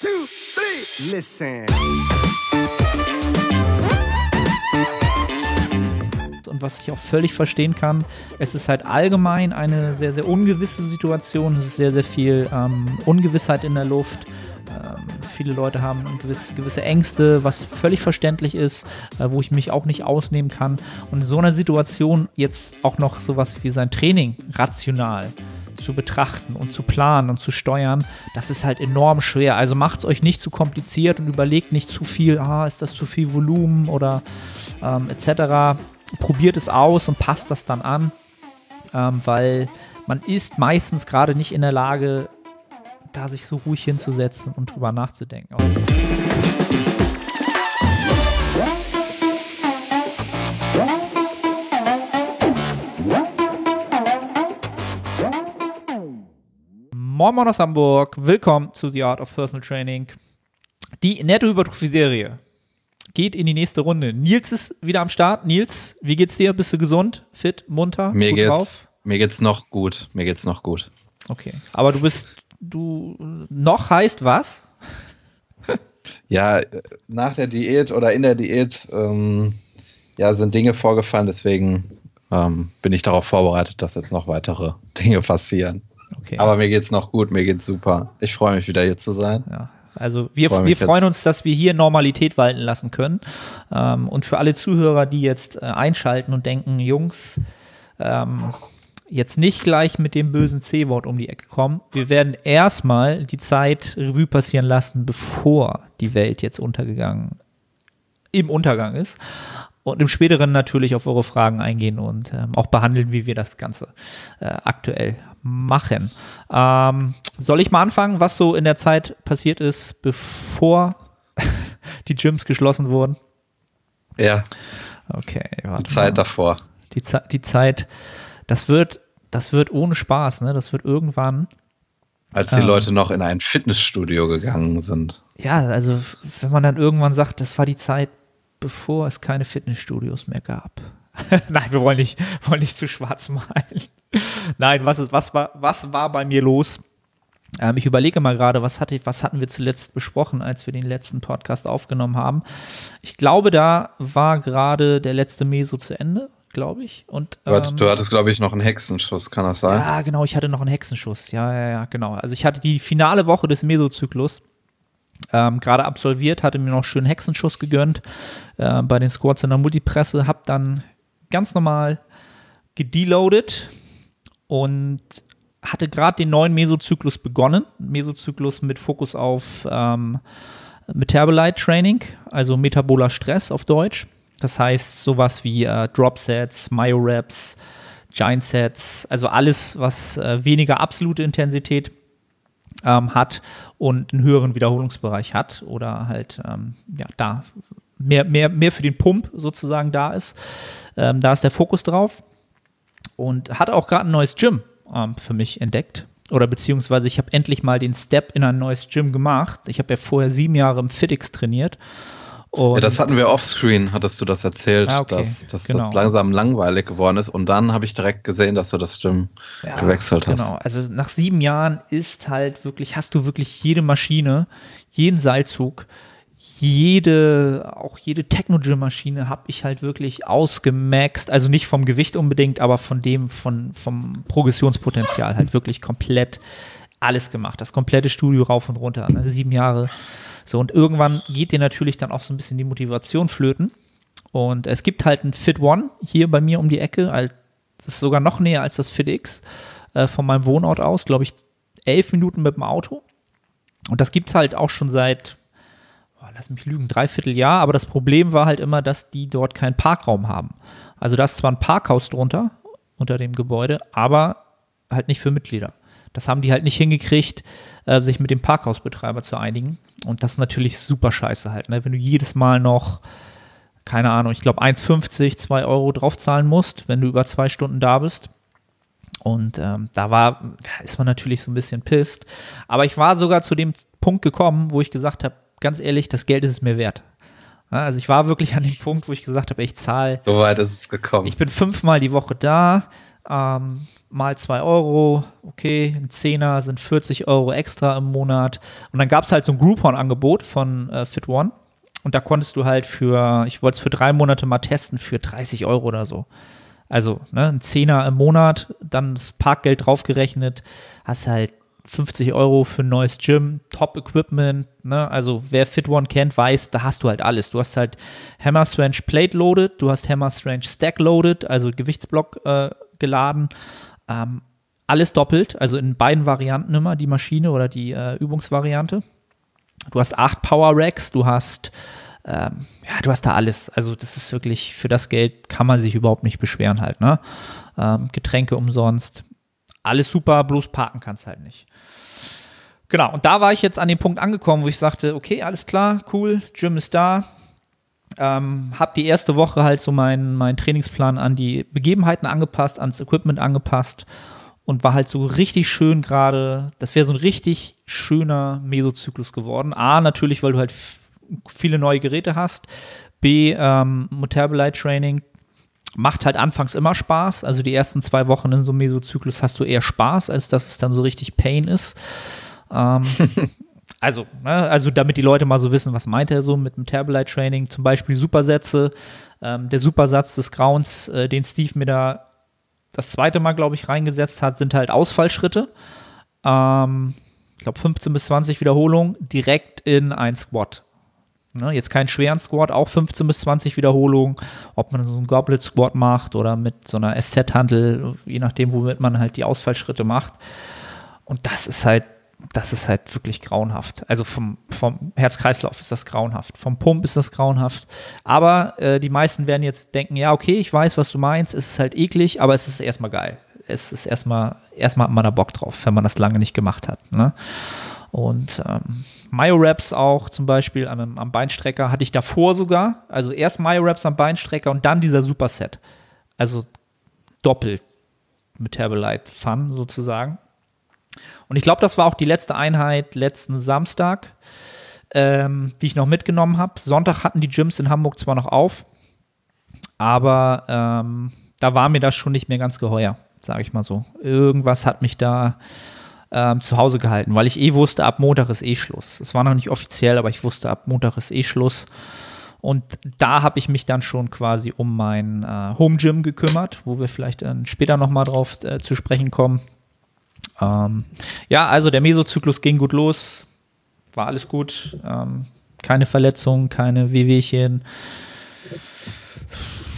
Two, three. Listen. und was ich auch völlig verstehen kann, es ist halt allgemein eine sehr, sehr ungewisse Situation. Es ist sehr, sehr viel ähm, Ungewissheit in der Luft. Ähm, viele Leute haben gewisse, gewisse Ängste, was völlig verständlich ist, äh, wo ich mich auch nicht ausnehmen kann. Und in so einer Situation jetzt auch noch sowas wie sein Training rational zu betrachten und zu planen und zu steuern, das ist halt enorm schwer. Also macht es euch nicht zu kompliziert und überlegt nicht zu viel, ah, ist das zu viel Volumen oder ähm, etc. Probiert es aus und passt das dann an, ähm, weil man ist meistens gerade nicht in der Lage, da sich so ruhig hinzusetzen und drüber nachzudenken. Moin Moin aus Hamburg, willkommen zu The Art of Personal Training. Die Nettohypertrophie-Serie geht in die nächste Runde. Nils ist wieder am Start. Nils, wie geht's dir? Bist du gesund, fit, munter, mir geht's, drauf? Mir geht's noch gut. Mir geht's noch gut. Okay, aber du bist, du, noch heißt was? Ja, nach der Diät oder in der Diät ähm, ja, sind Dinge vorgefallen, deswegen ähm, bin ich darauf vorbereitet, dass jetzt noch weitere Dinge passieren. Okay. Aber mir geht's noch gut, mir geht's super. Ich freue mich wieder hier zu sein. Ja, also wir, Freu wir freuen jetzt. uns, dass wir hier Normalität walten lassen können. Ähm, und für alle Zuhörer, die jetzt äh, einschalten und denken, Jungs, ähm, jetzt nicht gleich mit dem bösen C-Wort um die Ecke kommen. Wir werden erstmal die Zeit Revue passieren lassen, bevor die Welt jetzt untergegangen, im Untergang ist. Und im späteren natürlich auf eure Fragen eingehen und ähm, auch behandeln, wie wir das Ganze äh, aktuell machen. Ähm, soll ich mal anfangen, was so in der Zeit passiert ist, bevor die Gyms geschlossen wurden? Ja, Okay, die warte Zeit mal. davor. Die, Ze die Zeit, das wird, das wird ohne Spaß, ne? Das wird irgendwann. Als die Ah. Leute noch in ein Fitnessstudio gegangen sind. Ja, also wenn man dann irgendwann sagt, das war die Zeit, bevor es keine Fitnessstudios mehr gab. Nein, wir wollen nicht, wollen nicht zu schwarz malen. Nein, was, ist, was, war, was war bei mir los? Ähm, ich überlege mal gerade, was, hatte, was hatten wir zuletzt besprochen, als wir den letzten Podcast aufgenommen haben. Ich glaube, da war gerade der letzte Meso zu Ende, glaube ich. Und, ähm, du hattest, glaube ich, noch einen Hexenschuss, kann das sein? Ja, genau, ich hatte noch einen Hexenschuss. Ja, ja, ja, genau. Also ich hatte die finale Woche des Mesozyklus ähm, gerade absolviert, hatte mir noch schön Hexenschuss gegönnt äh, bei den Squats in der Multipresse, hab dann ganz normal gedeloadet und hatte gerade den neuen Mesozyklus begonnen. Mesozyklus mit Fokus auf ähm, Metabolite Training, also metaboler Stress auf Deutsch. Das heißt sowas wie äh, Drop Sets, Myo Reps, Giant Sets, also alles, was äh, weniger absolute Intensität ähm, hat und einen höheren Wiederholungsbereich hat oder halt ähm, ja, da mehr, mehr, mehr für den Pump sozusagen da ist. Ähm, da ist der Fokus drauf und hatte auch gerade ein neues Gym ähm, für mich entdeckt. Oder beziehungsweise ich habe endlich mal den Step in ein neues Gym gemacht. Ich habe ja vorher sieben Jahre im FitX trainiert. Und Ja, das hatten wir offscreen, hattest du das erzählt, Ah, okay, dass, dass genau. das langsam langweilig geworden ist. Und dann habe ich direkt gesehen, dass du das Gym Ja, gewechselt hast. Genau, also nach sieben Jahren ist halt wirklich, hast du wirklich jede Maschine, jeden Seilzug, jede, auch jede Techno-Gym-Maschine habe ich halt wirklich ausgemaxt. Also nicht vom Gewicht unbedingt, aber von dem, von, vom Progressionspotenzial halt wirklich komplett alles gemacht. Das komplette Studio rauf und runter. Also sieben Jahre. So, und irgendwann geht dir natürlich dann auch so ein bisschen die Motivation flöten. Und es gibt halt ein Fit One hier bei mir um die Ecke. Das ist sogar noch näher als das Fit X äh, von meinem Wohnort aus. Glaube ich, elf Minuten mit dem Auto. Und das gibt es halt auch schon seit, oh, lass mich lügen, dreiviertel Jahr. Aber das Problem war halt immer, dass die dort keinen Parkraum haben. Also da ist zwar ein Parkhaus drunter, unter dem Gebäude, aber halt nicht für Mitglieder. Das haben die halt nicht hingekriegt, äh, sich mit dem Parkhausbetreiber zu einigen. Und das ist natürlich super scheiße halt, ne? Wenn du jedes Mal noch, keine Ahnung, ich glaube 1,50, 2 Euro draufzahlen musst, wenn du über zwei Stunden da bist. Und ähm, da war, ist man natürlich so ein bisschen pisst. Aber ich war sogar zu dem Punkt gekommen, wo ich gesagt habe, ganz ehrlich, das Geld ist es mir wert. Also ich war wirklich an dem Punkt, wo ich gesagt habe, ich zahle So weit ist es gekommen. ich bin fünfmal die Woche da. ähm, mal 2 Euro, okay, ein Zehner sind 40 Euro extra im Monat. Und dann gab es halt so ein Groupon-Angebot von äh, Fit One. Und da konntest du halt für, ich wollte es für drei Monate mal testen, für 30 Euro oder so. Also ne, ein Zehner im Monat, dann das Parkgeld draufgerechnet, hast halt 50 Euro für ein neues Gym, Top-Equipment, ne? also wer Fit One kennt, weiß, da hast du halt alles. Du hast halt Hammer Strange Plate Loaded, du hast Hammer Strange Stack Loaded, also Gewichtsblock äh, geladen, ähm, alles doppelt, also in beiden Varianten immer, die Maschine oder die äh, Übungsvariante. Du hast acht Power Racks, du hast ähm, ja, du hast da alles. Also das ist wirklich, für das Geld kann man sich überhaupt nicht beschweren halt, ne? Ähm, Getränke umsonst, alles super, bloß parken kannst halt nicht. Genau, und da war ich jetzt an dem Punkt angekommen, wo ich sagte, okay, alles klar, cool, Gym ist da. Ähm, hab die erste Woche halt so meinen mein Trainingsplan an die Begebenheiten angepasst, ans Equipment angepasst und war halt so richtig schön gerade, das wäre so ein richtig schöner Mesozyklus geworden. A, natürlich, weil du halt viele neue Geräte hast. B, ähm, Metabolite Training macht halt anfangs immer Spaß. Also die ersten zwei Wochen in so einem Mesozyklus hast du eher Spaß, als dass es dann so richtig Pain ist. Ähm, also, ne, also damit die Leute mal so wissen, was meint er so mit Metabolite Training, zum Beispiel Supersätze. Ähm, der Supersatz des Grauens, äh, den Steve mir da das zweite Mal, glaube ich, reingesetzt hat, sind halt Ausfallschritte. Ähm, ich glaube 15 bis 20 Wiederholungen direkt in ein Squat. Ne, jetzt keinen schweren Squat, auch 15 bis 20 Wiederholungen, ob man so einen Goblet Squat macht oder mit so einer SZ-Handel, je nachdem, womit man halt die Ausfallschritte macht. Und das ist halt, das ist halt wirklich grauenhaft. Also vom, vom Herz-Kreislauf ist das grauenhaft, vom Pump ist das grauenhaft. Aber äh, die meisten werden jetzt denken, ja, okay, ich weiß, was du meinst, es ist halt eklig, aber es ist erstmal geil. Es ist erstmal, erstmal hat man da Bock drauf, wenn man das lange nicht gemacht hat. Ne? Und ähm, Myo-Raps auch zum Beispiel am, am Beinstrecker hatte ich davor sogar. Also erst Myo-Raps am Beinstrecker und dann dieser Superset. Also doppelt Metabolite Fun sozusagen. Und ich glaube, das war auch die letzte Einheit letzten Samstag, ähm, die ich noch mitgenommen habe. Sonntag hatten die Gyms in Hamburg zwar noch auf, aber ähm, da war mir das schon nicht mehr ganz geheuer, sage ich mal so. Irgendwas hat mich da ähm, zu Hause gehalten, weil ich eh wusste, ab Montag ist eh Schluss. Es war noch nicht offiziell, aber ich wusste, ab Montag ist eh Schluss. Und da habe ich mich dann schon quasi um mein äh, Home Gym gekümmert, wo wir vielleicht dann später nochmal drauf äh, zu sprechen kommen. Ähm, ja, also der Mesozyklus ging gut los, war alles gut, ähm, keine Verletzungen, keine Wehwehchen,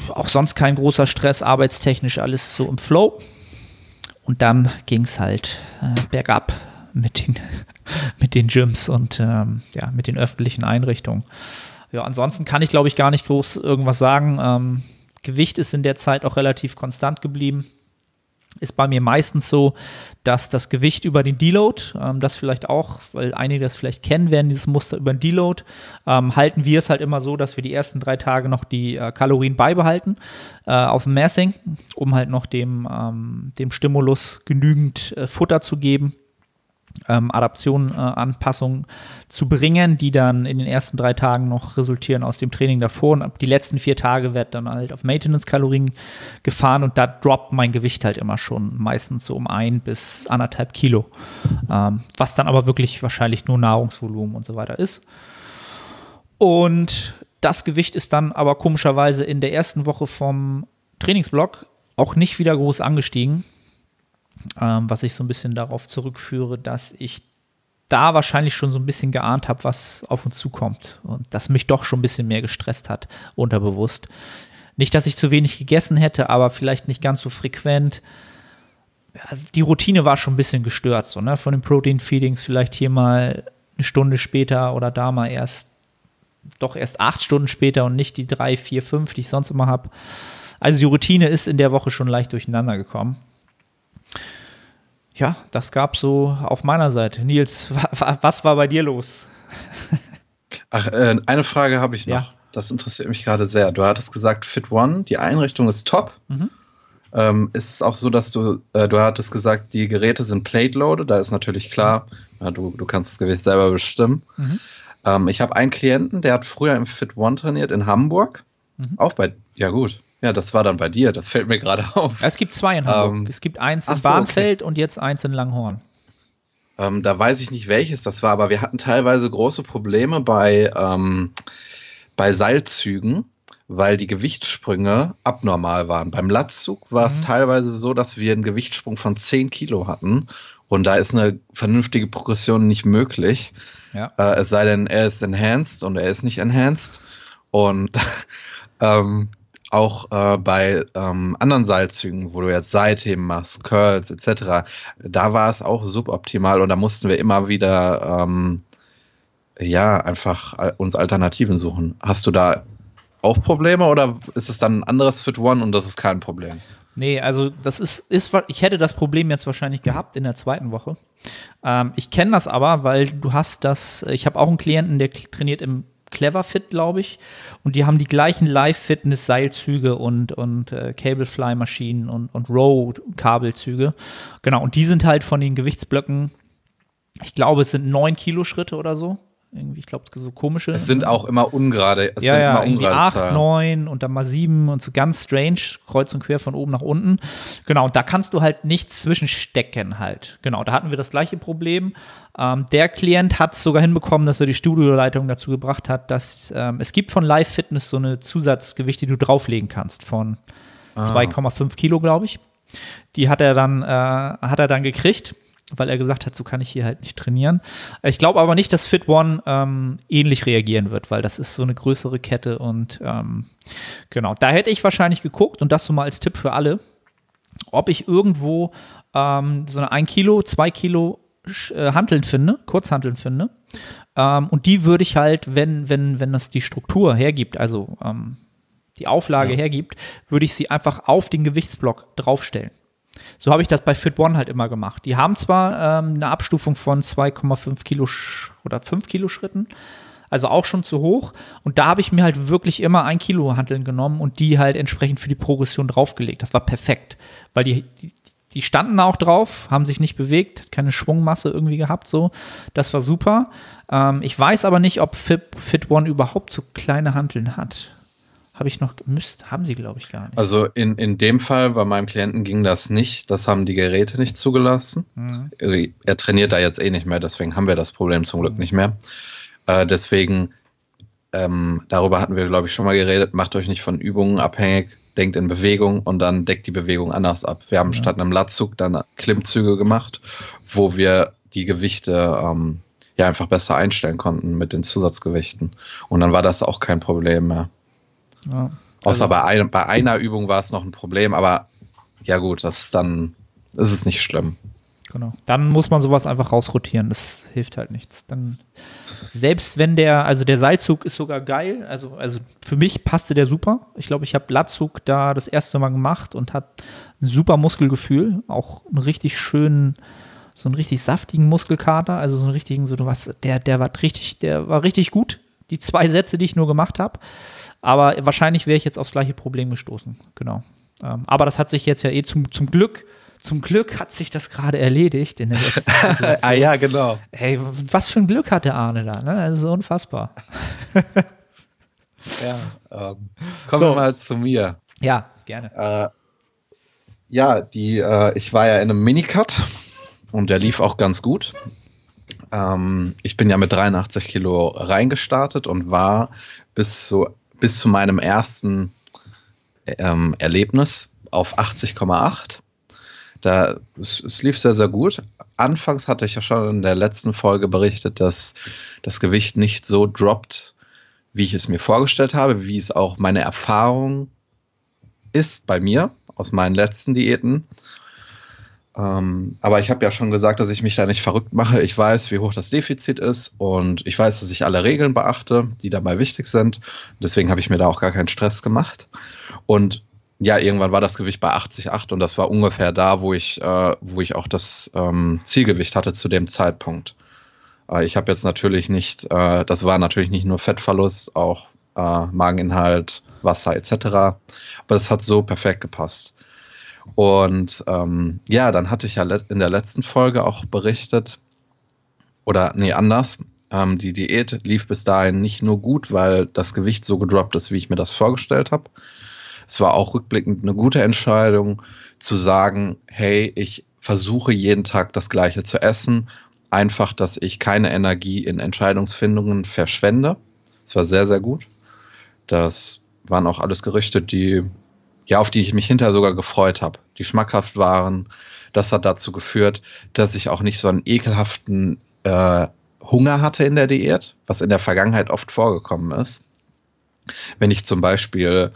auch sonst kein großer Stress, arbeitstechnisch alles so im Flow. Und dann ging es halt äh, bergab mit den, mit den Gyms und ähm, ja, mit den öffentlichen Einrichtungen. Ja, ansonsten kann ich, glaube ich, gar nicht groß irgendwas sagen. Ähm, Gewicht ist in der Zeit auch relativ konstant geblieben ist bei mir meistens so, dass das Gewicht über den Deload, ähm, das vielleicht auch, weil einige das vielleicht kennen werden, dieses Muster über den Deload, ähm, halten wir es halt immer so, dass wir die ersten drei Tage noch die äh, Kalorien beibehalten äh, aus dem Massing, um halt noch dem, ähm, dem Stimulus genügend äh, Futter zu geben ähm, Adaptionen, äh, Anpassungen zu bringen, die dann in den ersten drei Tagen noch resultieren aus dem Training davor. Und ab die letzten vier Tage wird dann halt auf Maintenance-Kalorien gefahren und da droppt mein Gewicht halt immer schon meistens so um ein bis anderthalb Kilo. Ähm, was dann aber wirklich wahrscheinlich nur Nahrungsvolumen und so weiter ist. Und das Gewicht ist dann aber komischerweise in der ersten Woche vom Trainingsblock auch nicht wieder groß angestiegen ähm, was ich so ein bisschen darauf zurückführe, dass ich da wahrscheinlich schon so ein bisschen geahnt habe, was auf uns zukommt und das mich doch schon ein bisschen mehr gestresst hat, unterbewusst. Nicht, dass ich zu wenig gegessen hätte, aber vielleicht nicht ganz so frequent. Die Routine war schon ein bisschen gestört, so, ne? Von den Protein-Feedings vielleicht hier mal eine Stunde später oder da mal erst, doch erst acht Stunden später und nicht die drei, vier, fünf, die ich sonst immer habe. Also die Routine ist in der Woche schon leicht durcheinander gekommen ja, das gab so auf meiner Seite. Nils, was war bei dir los? Ach, äh, eine Frage habe ich noch. Ja. Das interessiert mich gerade sehr. Du hattest gesagt, Fit One, die Einrichtung ist top. Mhm. Ähm, ist es auch so, dass du, äh, du hattest gesagt, die Geräte sind plate-loaded, da ist natürlich klar, ja, du, du kannst das Gewicht selber bestimmen. Mhm. Ähm, ich habe einen Klienten, der hat früher im Fit One trainiert in Hamburg. Mhm. Auch bei, ja gut, Ja, das war dann bei dir, das fällt mir gerade auf. Es gibt zwei in Hamburg. Ähm, es gibt eins in so, Barnfeld und jetzt eins in Langhorn. Ähm, da weiß ich nicht, welches das war, aber wir hatten teilweise große Probleme bei, ähm, bei Seilzügen, weil die Gewichtssprünge abnormal waren. Beim Latzug war es Mhm. teilweise so, dass wir einen Gewichtssprung von 10 Kilo hatten und da ist eine vernünftige Progression nicht möglich. Ja. Äh, es sei denn, er ist enhanced und er ist nicht enhanced. Und ähm, auch äh, bei ähm, anderen Seilzügen, wo du jetzt Seitheben machst, Curls etc., da war es auch suboptimal und da mussten wir immer wieder ähm, ja einfach al- uns Alternativen suchen. Hast du da auch Probleme oder ist es dann ein anderes Fit One und das ist kein Problem? Nee, also das ist, ist, ich hätte das Problem jetzt wahrscheinlich gehabt in der zweiten Woche. Ähm, ich kenne das aber, weil du hast das, ich habe auch einen Klienten, der trainiert im Cleverfit, glaube ich, und die haben die gleichen Live-Fitness-Seilzüge und, und äh, Cablefly-Maschinen und, und Row-Kabelzüge. Genau, und die sind halt von den Gewichtsblöcken, ich glaube, es sind neun Kilo Schritte oder so. Irgendwie, ich glaube, so komische. Es sind auch immer ungerade, es ja, sind ja, immer irgendwie ungerade 8, Zahlen. 9 und dann mal 7 und so ganz strange, kreuz und quer von oben nach unten. Genau, und da kannst du halt nichts zwischenstecken halt. Genau, da hatten wir das gleiche Problem. Ähm, der Klient hat es sogar hinbekommen, dass er die Studioleitung dazu gebracht hat, dass ähm, es gibt von Live Fitness so eine Zusatzgewicht, die du drauflegen kannst von Ah. 2,5 Kilo, glaube ich. Die hat er dann, äh, hat er dann gekriegt, weil er gesagt hat, so kann ich hier halt nicht trainieren. Ich glaube aber nicht, dass Fit One ähm, ähnlich reagieren wird, weil das ist so eine größere Kette und ähm, genau, da hätte ich wahrscheinlich geguckt und das so mal als Tipp für alle, ob ich irgendwo ähm, so eine 1 Kilo, 2 Kilo äh, Hanteln finde, Kurzhanteln finde. Ähm, und die würde ich halt, wenn, wenn, wenn das die Struktur hergibt, also ähm, die Auflage hergibt, würde ich sie einfach auf den Gewichtsblock draufstellen. So habe ich das bei Fit One halt immer gemacht. Die haben zwar ähm, eine Abstufung von 2,5 Kilo oder 5 Kilo Schritten, also auch schon zu hoch. Und da habe ich mir halt wirklich immer ein Kilo Hanteln genommen und die halt entsprechend für die Progression draufgelegt. Das war perfekt, weil die, die, die standen auch drauf, haben sich nicht bewegt, keine Schwungmasse irgendwie gehabt, so. Das war super. Ähm, ich weiß aber nicht, ob Fit, Fit One überhaupt so kleine Hanteln hat. Habe ich noch, müsst, haben sie, glaube ich, gar nicht. Also in, in dem Fall bei meinem Klienten ging das nicht. Das haben die Geräte nicht zugelassen. Mhm. Er trainiert da jetzt eh nicht mehr, deswegen haben wir das Problem zum Glück nicht mehr. Äh, deswegen, ähm, darüber hatten wir, glaube ich, schon mal geredet. Macht euch nicht von Übungen abhängig, denkt in Bewegung und dann deckt die Bewegung anders ab. Wir haben Ja. statt einem Latzug dann Klimmzüge gemacht, wo wir die Gewichte ähm, ja einfach besser einstellen konnten mit den Zusatzgewichten. Und dann war das auch kein Problem mehr. Ja. Außer Also- bei, ein, bei einer Übung war es noch ein Problem, aber ja gut, das ist dann, das ist nicht schlimm. Genau. Dann muss man sowas einfach rausrotieren. Das hilft halt nichts. Dann, selbst wenn der, also der Seilzug ist sogar geil. Also, also für mich passte der super. Ich glaube, ich habe Latzug da das erste Mal gemacht und hat ein super Muskelgefühl. Auch einen richtig schönen, so einen richtig saftigen Muskelkater. Also so einen richtigen, so was, der, der war richtig, der war richtig gut. Die zwei Sätze, die ich nur gemacht habe. Aber wahrscheinlich wäre ich jetzt aufs gleiche Problem gestoßen. Genau. Ähm, aber das hat sich jetzt ja eh zum, zum Glück, zum Glück hat sich das gerade erledigt in der letzten Situation. ah ja, genau. Hey, was für ein Glück hat der Arne da, ne? Das ist unfassbar. Ja, ähm, kommen So. wir mal zu mir. Ja, gerne. Äh, ja, die, äh, ich war ja in einem Minicut und der lief auch ganz gut. Ähm, ich bin ja mit 83 Kilo reingestartet und war bis zu, bis zu meinem ersten ähm, Erlebnis auf 80,8. Da, es, es lief sehr, sehr gut. Anfangs hatte ich ja schon in der letzten Folge berichtet, dass das Gewicht nicht so droppt, wie ich es mir vorgestellt habe, wie es auch meine Erfahrung ist bei mir aus meinen letzten Diäten. Ähm, aber ich habe ja schon gesagt, dass ich mich da nicht verrückt mache. Ich weiß, wie hoch das Defizit ist und ich weiß, dass ich alle Regeln beachte, die dabei wichtig sind. Deswegen habe ich mir da auch gar keinen Stress gemacht. Und ja, irgendwann war das Gewicht bei 80,8 und das war ungefähr da, wo ich, äh, wo ich auch das ähm, Zielgewicht hatte zu dem Zeitpunkt. Äh, ich habe jetzt natürlich nicht, äh, das war natürlich nicht nur Fettverlust, auch äh, Mageninhalt, Wasser etc. Aber das hat so perfekt gepasst. Und ähm, ja, dann hatte ich ja in der letzten Folge auch berichtet, oder nee, anders. Ähm, die Diät lief bis dahin nicht nur gut, weil das Gewicht so gedroppt ist, wie ich mir das vorgestellt habe, Es war auch rückblickend eine gute Entscheidung zu sagen, hey, ich versuche jeden Tag das gleiche zu essen. Einfach, dass ich keine Energie in Entscheidungsfindungen verschwende. Es war sehr, sehr gut. Das waren auch alles Gerichte, die, ja, auf die ich mich hinterher sogar gefreut habe, die schmackhaft waren. Das hat dazu geführt, dass ich auch nicht so einen ekelhaften äh, Hunger hatte in der Diät, was in der Vergangenheit oft vorgekommen ist. Wenn ich zum Beispiel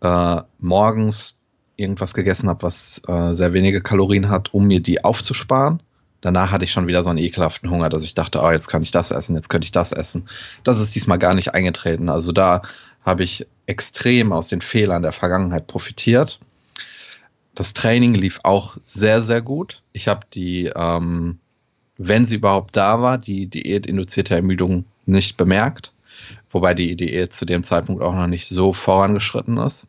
äh, morgens irgendwas gegessen habe, was äh, sehr wenige Kalorien hat, um mir die aufzusparen. Danach hatte ich schon wieder so einen ekelhaften Hunger, dass ich dachte, oh, jetzt kann ich das essen, jetzt könnte ich das essen. Das ist diesmal gar nicht eingetreten. Also da habe ich extrem aus den Fehlern der Vergangenheit profitiert. Das Training lief auch sehr, sehr gut. Ich habe die, ähm, wenn sie überhaupt da war, die diätinduzierte Ermüdung nicht bemerkt. Wobei die Diät zu dem Zeitpunkt auch noch nicht so vorangeschritten ist.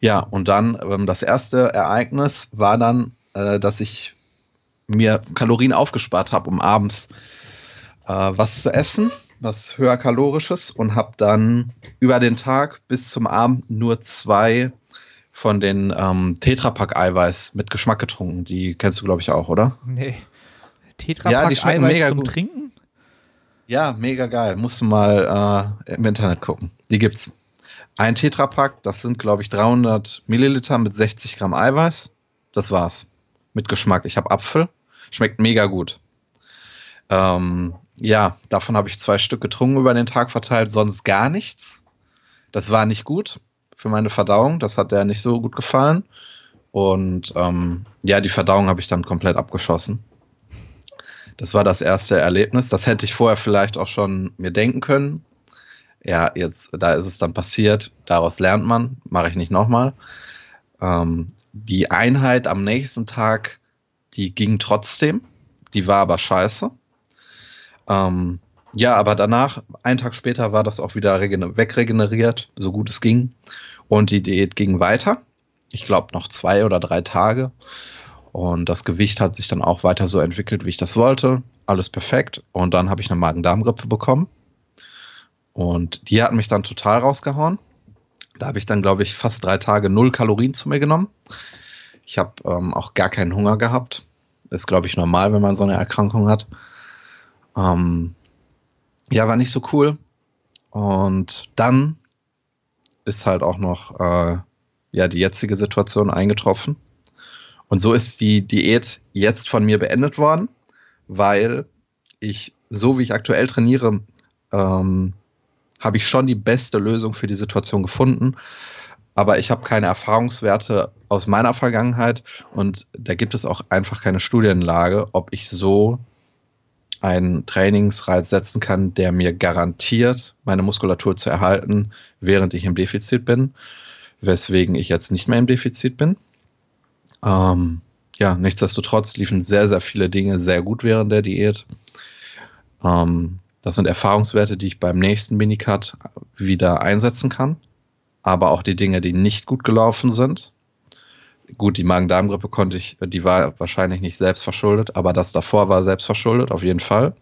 Ja, und dann ähm, das erste Ereignis war dann, äh, dass ich mir Kalorien aufgespart habe, um abends äh, was zu essen, was höher kalorisches und habe dann über den Tag bis zum Abend nur zwei von den ähm, Tetrapack-Eiweiß mit Geschmack getrunken. Die kennst du, glaube ich, auch, oder? Nee. Tetrapack-Eiweiß zum gut. Trinken? Ja, mega geil. Musst du mal äh, im Internet gucken. Die gibt's. Ein Tetrapack, das sind, glaube ich, 300 Milliliter mit 60 Gramm Eiweiß. Das war's. Mit Geschmack. Ich habe Apfel. Schmeckt mega gut. Ähm, ja, davon habe ich zwei Stück getrunken über den Tag verteilt, sonst gar nichts. Das war nicht gut für meine Verdauung. Das hat der nicht so gut gefallen. Und ähm, ja, die Verdauung habe ich dann komplett abgeschossen. Das war das erste Erlebnis. Das hätte ich vorher vielleicht auch schon mir denken können ja, jetzt, da ist es dann passiert, daraus lernt man, mache ich nicht nochmal. Ähm, die Einheit am nächsten Tag, die ging trotzdem, die war aber scheiße. Ähm, ja, aber danach, einen Tag später, war das auch wieder wegregeneriert, so gut es ging. Und die Diät ging weiter. Ich glaube noch zwei oder drei Tage. Und das Gewicht hat sich dann auch weiter so entwickelt, wie ich das wollte. Alles perfekt. Und dann habe ich eine Magen-Darm-Grippe bekommen. Und die hat mich dann total rausgehauen. Da habe ich dann, glaube ich, fast drei Tage null Kalorien zu mir genommen. Ich habe ähm, auch gar keinen Hunger gehabt. Ist, glaube ich, normal, wenn man so eine Erkrankung hat. Ähm, ja, war nicht so cool. Und dann ist halt auch noch äh, ja die jetzige Situation eingetroffen. Und so ist die Diät jetzt von mir beendet worden, weil ich, so wie ich aktuell trainiere, ähm, habe ich schon die beste Lösung für die Situation gefunden. Aber ich habe keine Erfahrungswerte aus meiner Vergangenheit und da gibt es auch einfach keine Studienlage, ob ich so einen Trainingsreiz setzen kann, der mir garantiert, meine Muskulatur zu erhalten, während ich im Defizit bin, weswegen ich jetzt nicht mehr im Defizit bin. Ähm, ja, nichtsdestotrotz liefen sehr, sehr viele Dinge sehr gut während der Diät. Ähm, das sind Erfahrungswerte, die ich beim nächsten Minicut wieder einsetzen kann. Aber auch die Dinge, die nicht gut gelaufen sind. Gut, die Magen-Darm-Grippe konnte ich, die war wahrscheinlich nicht selbst verschuldet, aber das davor war selbst verschuldet, auf jeden Fall.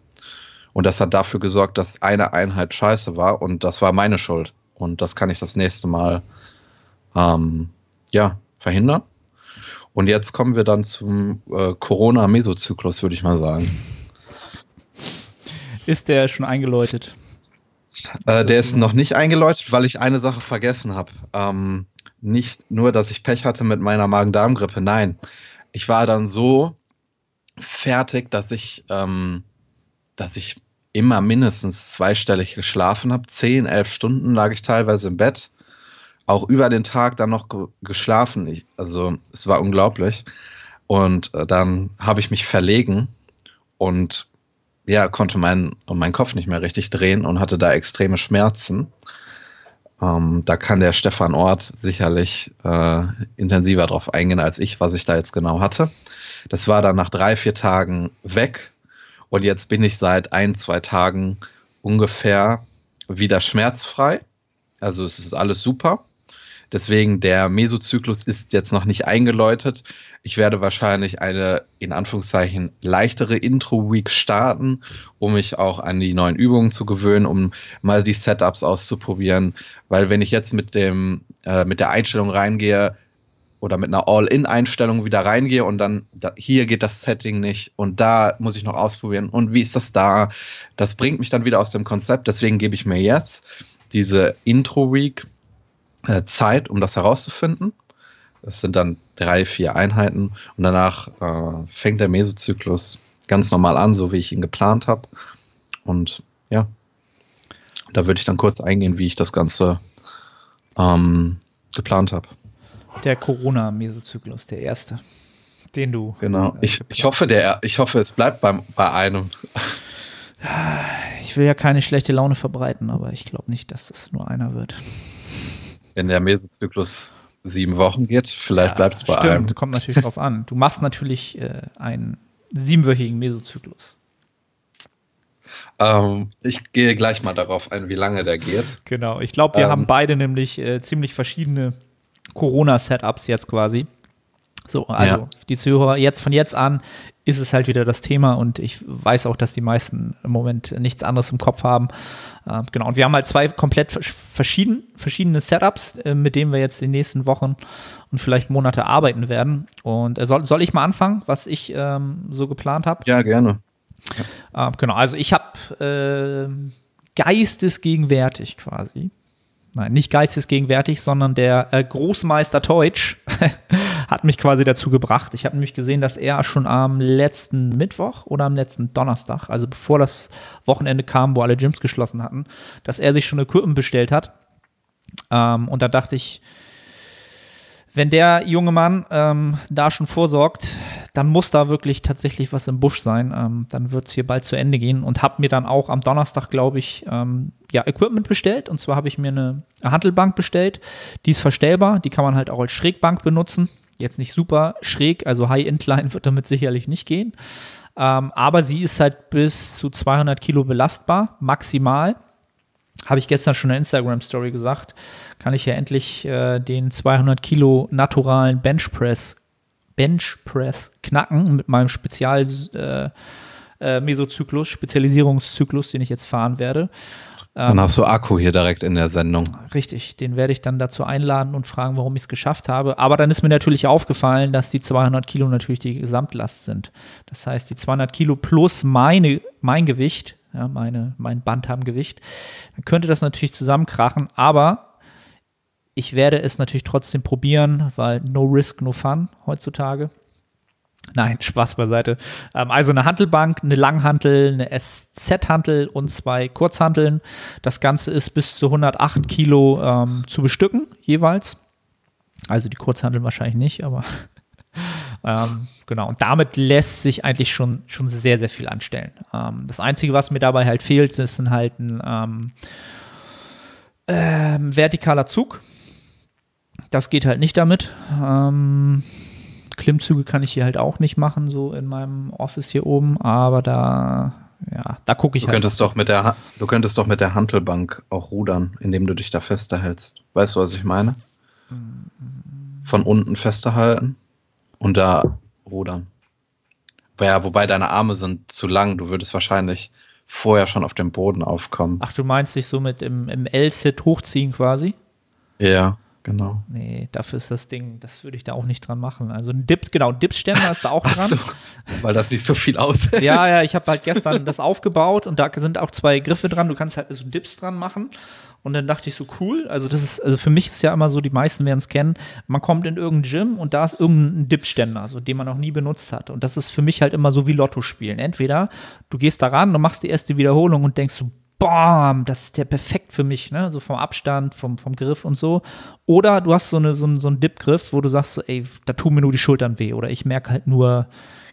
Und das hat dafür gesorgt, dass eine Einheit scheiße war und das war meine Schuld. Und das kann ich das nächste Mal ähm, ja, verhindern. Und jetzt kommen wir dann zum äh, Corona-Mesozyklus, würde ich mal sagen. Ist der schon eingeläutet? Äh, der ist noch nicht eingeläutet, weil ich eine Sache vergessen habe. Ähm, nicht nur, dass ich Pech hatte mit meiner Magen-Darm-Grippe, nein. Ich war dann so fertig, dass ich, ähm, dass ich immer mindestens zweistellig geschlafen habe. Zehn, elf Stunden lag ich teilweise im Bett. Auch über den Tag dann noch ge geschlafen. Ich, also es war unglaublich. Und äh, dann habe ich mich verlegen und ja, konnte meinen mein Kopf nicht mehr richtig drehen und hatte da extreme Schmerzen. Ähm, da kann der Stefan Ort sicherlich äh, intensiver drauf eingehen als ich, was ich da jetzt genau hatte. Das war dann nach drei, vier Tagen weg und jetzt bin ich seit ein, zwei Tagen ungefähr wieder schmerzfrei. Also es ist alles super. Deswegen der Mesozyklus ist jetzt noch nicht eingeläutet. Ich werde wahrscheinlich eine in Anführungszeichen leichtere Intro-Week starten, um mich auch an die neuen Übungen zu gewöhnen, um mal die Setups auszuprobieren. Weil wenn ich jetzt mit dem äh, mit der Einstellung reingehe, oder mit einer All-In-Einstellung wieder reingehe und dann da, hier geht das Setting nicht und da muss ich noch ausprobieren und wie ist das da? Das bringt mich dann wieder aus dem Konzept. Deswegen gebe ich mir jetzt diese Intro-Week Zeit, um das herauszufinden. Das sind dann drei, vier Einheiten und danach äh, fängt der Mesozyklus ganz normal an, so wie ich ihn geplant habe. Und ja, da würde ich dann kurz eingehen, wie ich das Ganze ähm, geplant habe. Der Corona-Mesozyklus, der erste, den du. Genau. Äh, ich, ich hoffe, der, ich hoffe, es bleibt beim, bei einem. Ich will ja keine schlechte Laune verbreiten, aber ich glaube nicht, dass es nur einer wird. Wenn der Mesozyklus sieben Wochen geht, vielleicht ja, bleibt es bei stimmt, einem. Kommt natürlich drauf an. Du machst natürlich äh, einen siebenwöchigen Mesozyklus. Ähm, ich gehe gleich mal darauf ein, wie lange der geht. Genau, ich glaube, wir ähm, haben beide nämlich äh, ziemlich verschiedene Corona-Setups jetzt quasi. So, also ja. die Zuhörer, jetzt von jetzt an ist es halt wieder das Thema und ich weiß auch, dass die meisten im Moment nichts anderes im Kopf haben. Äh, genau, und wir haben halt zwei komplett verschieden, verschiedene Setups, äh, mit denen wir jetzt in den nächsten Wochen und vielleicht Monate arbeiten werden. Und äh, soll, soll ich mal anfangen, was ich ähm, so geplant habe? Ja, gerne. Ja. Äh, genau, also ich habe äh, geistesgegenwärtig quasi nein, nicht geistesgegenwärtig, sondern der äh, Großmeister Teutsch hat mich quasi dazu gebracht. Ich habe nämlich gesehen, dass er schon am letzten Mittwoch oder am letzten Donnerstag, also bevor das Wochenende kam, wo alle Gyms geschlossen hatten, dass er sich schon Equipment bestellt hat. Ähm, und da dachte ich, wenn der junge Mann ähm, da schon vorsorgt, dann muss da wirklich tatsächlich was im Busch sein. Ähm, dann wird es hier bald zu Ende gehen und habe mir dann auch am Donnerstag, glaube ich, ähm, ja, Equipment bestellt. Und zwar habe ich mir eine Handelbank bestellt. Die ist verstellbar, die kann man halt auch als Schrägbank benutzen. Jetzt nicht super schräg, also High-Incline wird damit sicherlich nicht gehen. Ähm, aber sie ist halt bis zu 200 Kilo belastbar, maximal. Habe ich gestern schon in Instagram-Story gesagt kann ich ja endlich äh, den 200 Kilo naturalen Benchpress Benchpress knacken mit meinem Spezial äh, äh, Mesozyklus, Spezialisierungszyklus, den ich jetzt fahren werde. Dann hast du Akku hier direkt in der Sendung. Richtig, den werde ich dann dazu einladen und fragen, warum ich es geschafft habe. Aber dann ist mir natürlich aufgefallen, dass die 200 Kilo natürlich die Gesamtlast sind. Das heißt, die 200 Kilo plus meine, mein Gewicht, ja, meine, mein Bandhamgewicht, dann könnte das natürlich zusammenkrachen. Aber ich werde es natürlich trotzdem probieren, weil no risk, no fun heutzutage. Nein, Spaß beiseite. Ähm, also eine Hantelbank, eine Langhantel, eine SZ-Hantel und zwei Kurzhanteln. Das Ganze ist bis zu 108 Kilo ähm, zu bestücken, jeweils. Also die Kurzhanteln wahrscheinlich nicht, aber ähm, genau. Und damit lässt sich eigentlich schon, schon sehr, sehr viel anstellen. Ähm, das Einzige, was mir dabei halt fehlt, ist halt ein ähm, ähm, vertikaler Zug das geht halt nicht damit. Ähm, Klimmzüge kann ich hier halt auch nicht machen, so in meinem Office hier oben, aber da, ja, da gucke ich du halt. Könntest doch mit der, du könntest doch mit der Hantelbank auch rudern, indem du dich da fester hältst. Weißt du, was ich meine? Von unten fester halten und da rudern. Ja, wobei deine Arme sind zu lang, du würdest wahrscheinlich vorher schon auf dem Boden aufkommen. Ach, du meinst dich so mit im, im L-Sit hochziehen quasi? Ja. Genau. Nee, dafür ist das Ding, das würde ich da auch nicht dran machen. Also ein Dip, genau, Dipsständer ist da auch dran. So, weil das nicht so viel aushält. Ja, ja, ich habe halt gestern das aufgebaut und da sind auch zwei Griffe dran. Du kannst halt so Dips dran machen. Und dann dachte ich so, cool. Also, das ist, also für mich ist ja immer so, die meisten werden es kennen. Man kommt in irgendein Gym und da ist irgendein Dipständer, so, den man noch nie benutzt hat. Und das ist für mich halt immer so wie Lotto spielen. Entweder du gehst da ran und machst die erste Wiederholung und denkst so, bam, das ist der perfekt für mich, ne? So vom Abstand, vom, vom Griff und so. Oder du hast so, eine, so, einen, so einen Dip-Griff, wo du sagst, so, ey, da tun mir nur die Schultern weh. Oder ich merke halt nur,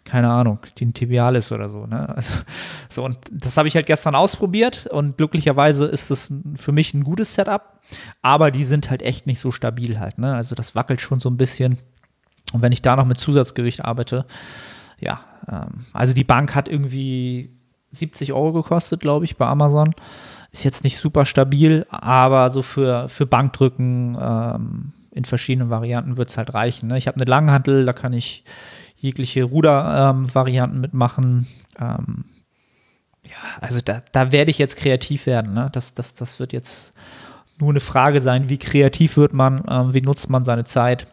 keine Ahnung, den Tibialis oder so, ne? Also, so, und das habe ich halt gestern ausprobiert und glücklicherweise ist das für mich ein gutes Setup. Aber die sind halt echt nicht so stabil halt, ne? Also das wackelt schon so ein bisschen. Und wenn ich da noch mit Zusatzgewicht arbeite, ja, ähm, also die Bank hat irgendwie 70 Euro gekostet, glaube ich, bei Amazon. Ist jetzt nicht super stabil, aber so für, für Bankdrücken, ähm, in verschiedenen Varianten wird es halt reichen. Ne? Ich habe eine Langhantel, da kann ich jegliche Ruder-Varianten ähm, mitmachen. Ähm, ja, also da, da werde ich jetzt kreativ werden. Ne? Das, das, das wird jetzt nur eine Frage sein, wie kreativ wird man, ähm, wie nutzt man seine Zeit.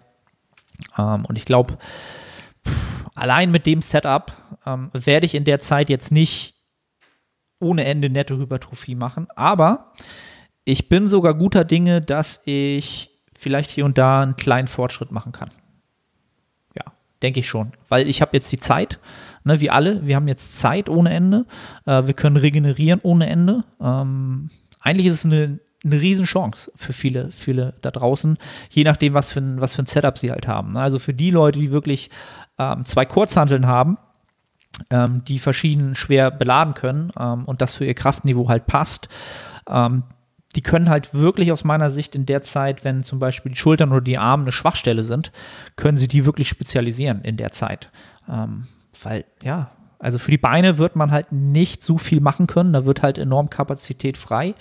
Ähm, und ich glaube, allein mit dem Setup ähm, werde ich in der Zeit jetzt nicht ohne Ende Netto-Hypertrophie machen. Aber ich bin sogar guter Dinge, dass ich vielleicht hier und da einen kleinen Fortschritt machen kann. Ja, denke ich schon. Weil ich habe jetzt die Zeit, ne, wie alle, wir haben jetzt Zeit ohne Ende. Äh, wir können regenerieren ohne Ende. Ähm, eigentlich ist es eine, eine Riesenchance für viele, viele da draußen, je nachdem, was für ein, was für ein Setup sie halt haben. Ne? Also für die Leute, die wirklich ähm, zwei Kurzhanteln haben, ähm, die verschieden schwer beladen können ähm, und das für ihr Kraftniveau halt passt, ähm, die können halt wirklich aus meiner Sicht in der Zeit, wenn zum Beispiel die Schultern oder die Arme eine Schwachstelle sind, können sie die wirklich spezialisieren in der Zeit. Ähm, weil, ja, also für die Beine wird man halt nicht so viel machen können, da wird halt enorm Kapazität frei.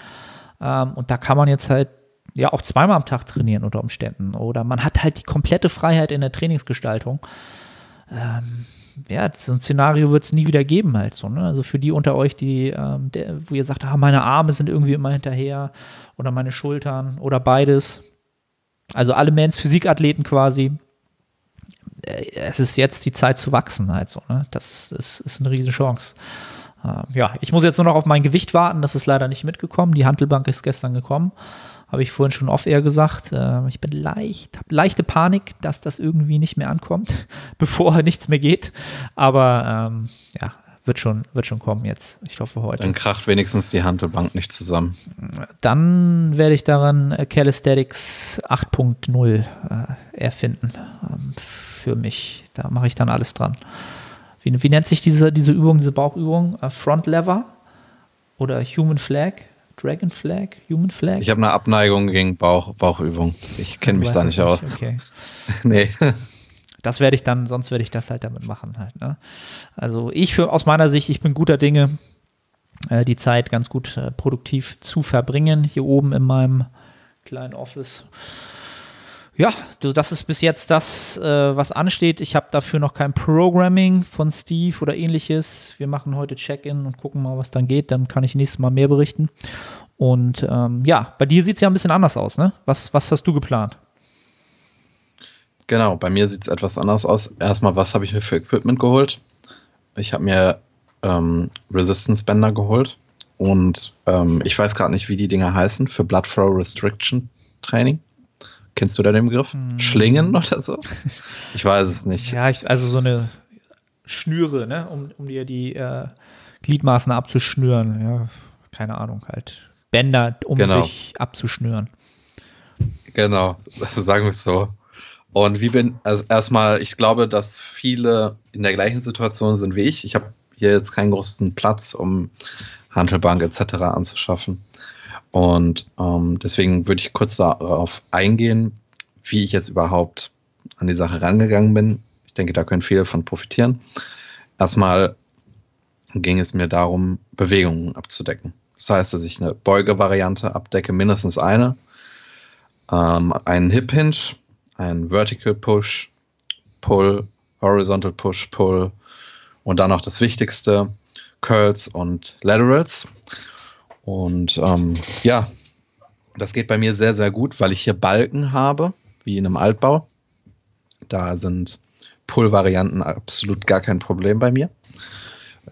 Ähm, und da kann man jetzt halt ja auch zweimal am Tag trainieren unter Umständen. Oder man hat halt die komplette Freiheit in der Trainingsgestaltung. Ähm, ja, so ein Szenario wird es nie wieder geben halt so. Ne? Also für die unter euch, die, ähm, der, wo ihr sagt, ah, meine Arme sind irgendwie immer hinterher oder meine Schultern oder beides. Also alle Mans Physikathleten quasi. Äh, es ist jetzt die Zeit zu wachsen halt so. Ne? Das ist, ist, ist eine Riesenchance. Äh, ja, ich muss jetzt nur noch auf mein Gewicht warten. Das ist leider nicht mitgekommen. Die Handelbank ist gestern gekommen habe ich vorhin schon off-air gesagt. Äh, ich bin leicht, habe leichte Panik, dass das irgendwie nicht mehr ankommt, bevor nichts mehr geht. Aber ähm, ja, wird schon, wird schon kommen jetzt. Ich hoffe heute. Dann kracht wenigstens die Handelbank nicht zusammen. Dann werde ich daran äh, Calisthenics 8.0 äh, erfinden ähm, für mich. Da mache ich dann alles dran. Wie, wie nennt sich diese, diese Übung, diese Bauchübung? Äh, Front Lever oder Human Flag? Dragon Flag, Human Flag? Ich habe eine Abneigung gegen Bauch, Bauchübung. Ich kenne mich da nicht aus. Okay. nee. Das werde ich dann, sonst werde ich das halt damit machen halt. Ne? Also ich für aus meiner Sicht, ich bin guter Dinge, äh, die Zeit ganz gut äh, produktiv zu verbringen hier oben in meinem kleinen Office. Ja, du, das ist bis jetzt das, äh, was ansteht. Ich habe dafür noch kein Programming von Steve oder ähnliches. Wir machen heute Check-in und gucken mal, was dann geht. Dann kann ich nächstes Mal mehr berichten. Und ähm, ja, bei dir sieht es ja ein bisschen anders aus, ne? Was, was hast du geplant? Genau, bei mir sieht es etwas anders aus. Erstmal, was habe ich mir für Equipment geholt? Ich habe mir ähm, Resistance Bänder geholt und ähm, ich weiß gerade nicht, wie die Dinger heißen, für Blood Flow Restriction Training. Kennst du da den Begriff? Hm. Schlingen oder so? Ich weiß es nicht. Ja, ich, also so eine Schnüre, ne? um, um dir die äh, Gliedmaßen abzuschnüren. Ja, keine Ahnung, halt. Bänder, um genau. sich abzuschnüren. Genau, sagen wir es so. Und wie bin, also erstmal, ich glaube, dass viele in der gleichen Situation sind wie ich. Ich habe hier jetzt keinen großen Platz, um Handelbank etc. anzuschaffen. Und ähm, deswegen würde ich kurz darauf eingehen, wie ich jetzt überhaupt an die Sache rangegangen bin. Ich denke, da können viele von profitieren. Erstmal ging es mir darum, Bewegungen abzudecken. Das heißt, dass ich eine Beugevariante abdecke, mindestens eine, ähm, einen Hip Hinge, einen Vertical Push, Pull, Horizontal Push, Pull und dann noch das Wichtigste, Curls und Laterals. Und ähm, ja, das geht bei mir sehr, sehr gut, weil ich hier Balken habe, wie in einem Altbau. Da sind Pull-Varianten absolut gar kein Problem bei mir.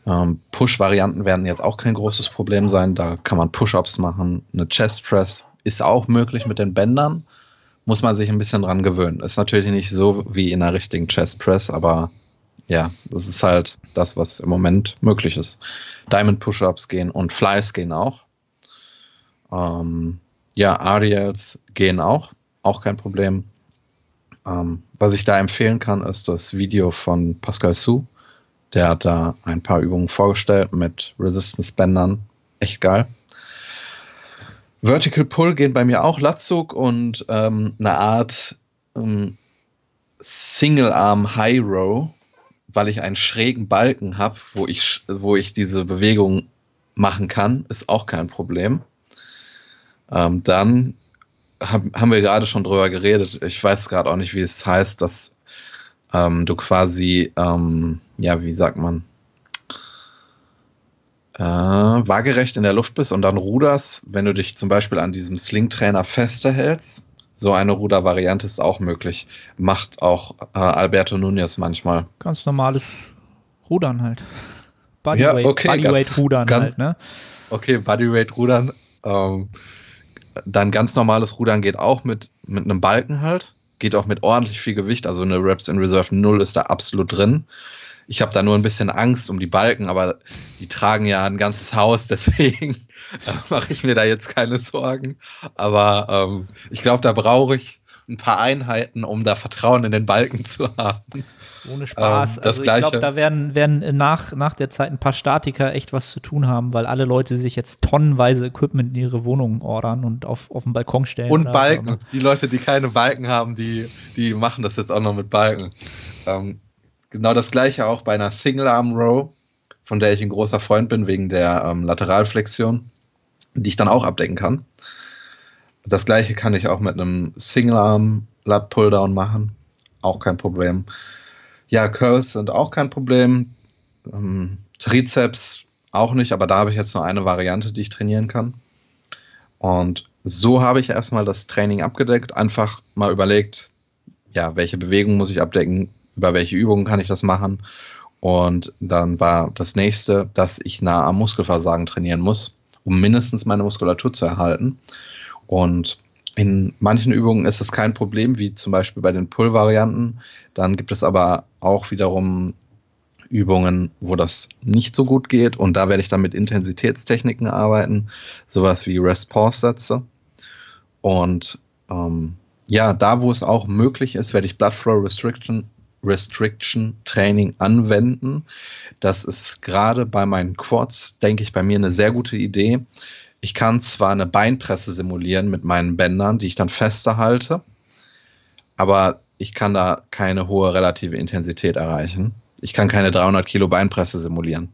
Ähm, Push-Varianten werden jetzt auch kein großes Problem sein. Da kann man Push-Ups machen. Eine Chest Press ist auch möglich mit den Bändern. Muss man sich ein bisschen dran gewöhnen. Ist natürlich nicht so wie in einer richtigen Chest Press, aber ja, das ist halt das, was im Moment möglich ist. Diamond Push-Ups gehen und Flies gehen auch. Ähm, ja, RDLs gehen auch, auch kein Problem. Ähm, was ich da empfehlen kann, ist das Video von Pascal Su. Der hat da ein paar Übungen vorgestellt mit Resistance-Bändern. Echt geil. Vertical Pull gehen bei mir auch Latzug und ähm, eine Art ähm, Single Arm High Row weil ich einen schrägen Balken habe, wo ich, wo ich diese Bewegung machen kann, ist auch kein Problem. Ähm, dann hab, haben wir gerade schon drüber geredet. Ich weiß gerade auch nicht, wie es heißt, dass ähm, du quasi, ähm, ja, wie sagt man, äh, waagerecht in der Luft bist und dann ruderst, wenn du dich zum Beispiel an diesem Sling-Trainer festehältst. So eine Rudervariante ist auch möglich. Macht auch äh, Alberto Nunez manchmal. Ganz normales Rudern halt. Ja, okay, ganz- Bodyweight Rudern ganz- halt, ne? Okay, Bodyweight Rudern. Ähm, dann ganz normales Rudern geht auch mit, mit einem Balken halt. Geht auch mit ordentlich viel Gewicht. Also eine Reps in Reserve 0 ist da absolut drin. Ich habe da nur ein bisschen Angst um die Balken, aber die tragen ja ein ganzes Haus, deswegen äh, mache ich mir da jetzt keine Sorgen. Aber ähm, ich glaube, da brauche ich ein paar Einheiten, um da Vertrauen in den Balken zu haben. Ohne Spaß. Ähm, also ich glaube, da werden, werden nach, nach der Zeit ein paar Statiker echt was zu tun haben, weil alle Leute sich jetzt tonnenweise Equipment in ihre Wohnung ordern und auf, auf den Balkon stellen. Und Balken. Die Leute, die keine Balken haben, die, die machen das jetzt auch noch mit Balken. Ähm, genau das gleiche auch bei einer Single Arm Row, von der ich ein großer Freund bin, wegen der ähm, Lateralflexion, die ich dann auch abdecken kann. Das gleiche kann ich auch mit einem Single Arm Lat Pulldown machen. Auch kein Problem. Ja, Curls sind auch kein Problem. Ähm, Trizeps auch nicht, aber da habe ich jetzt nur eine Variante, die ich trainieren kann. Und so habe ich erstmal das Training abgedeckt, einfach mal überlegt, ja, welche Bewegung muss ich abdecken, über welche Übungen kann ich das machen. Und dann war das nächste, dass ich nah am Muskelversagen trainieren muss, um mindestens meine Muskulatur zu erhalten. Und in manchen Übungen ist es kein Problem, wie zum Beispiel bei den Pull-Varianten. Dann gibt es aber auch wiederum Übungen, wo das nicht so gut geht. Und da werde ich dann mit Intensitätstechniken arbeiten, sowas wie Rest-Pause-Sätze. Und ähm, ja, da, wo es auch möglich ist, werde ich Blood Flow Restriction, Restriction Training anwenden. Das ist gerade bei meinen Quads, denke ich, bei mir eine sehr gute Idee. Ich kann zwar eine Beinpresse simulieren mit meinen Bändern, die ich dann fester halte, aber ich kann da keine hohe relative Intensität erreichen. Ich kann keine 300 Kilo Beinpresse simulieren.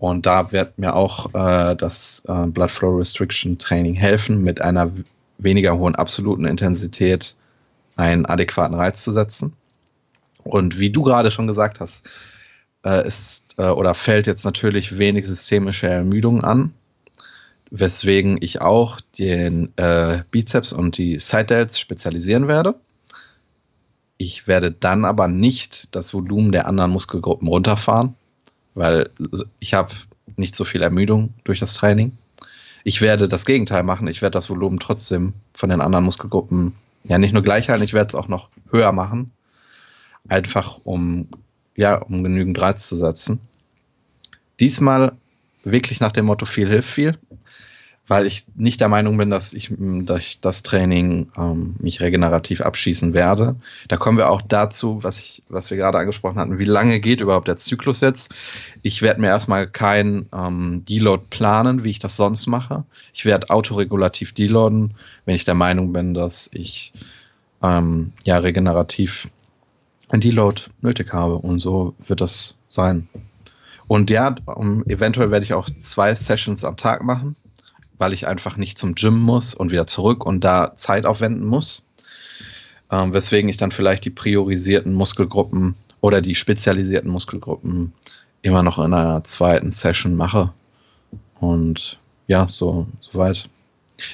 Und da wird mir auch äh, das äh, Blood Flow Restriction Training helfen, mit einer weniger hohen absoluten Intensität einen adäquaten Reiz zu setzen. Und wie du gerade schon gesagt hast, äh, ist äh, oder fällt jetzt natürlich wenig systemische Ermüdung an, weswegen ich auch den äh, Bizeps und die Side Delts spezialisieren werde. Ich werde dann aber nicht das Volumen der anderen Muskelgruppen runterfahren, weil ich habe nicht so viel Ermüdung durch das Training. Ich werde das Gegenteil machen. Ich werde das Volumen trotzdem von den anderen Muskelgruppen ja nicht nur gleich halten, ich werde es auch noch höher machen. Einfach um, ja, um genügend Reiz zu setzen. Diesmal wirklich nach dem Motto viel hilft viel, weil ich nicht der Meinung bin, dass ich durch das Training ähm, mich regenerativ abschießen werde. Da kommen wir auch dazu, was, ich, was wir gerade angesprochen hatten. Wie lange geht überhaupt der Zyklus jetzt? Ich werde mir erstmal kein ähm, Deload planen, wie ich das sonst mache. Ich werde autoregulativ deloaden, wenn ich der Meinung bin, dass ich ähm, ja regenerativ ein Deload nötig habe. Und so wird das sein. Und ja, um, eventuell werde ich auch zwei Sessions am Tag machen, weil ich einfach nicht zum Gym muss und wieder zurück und da Zeit aufwenden muss. Ähm, weswegen ich dann vielleicht die priorisierten Muskelgruppen oder die spezialisierten Muskelgruppen immer noch in einer zweiten Session mache. Und ja, so soweit.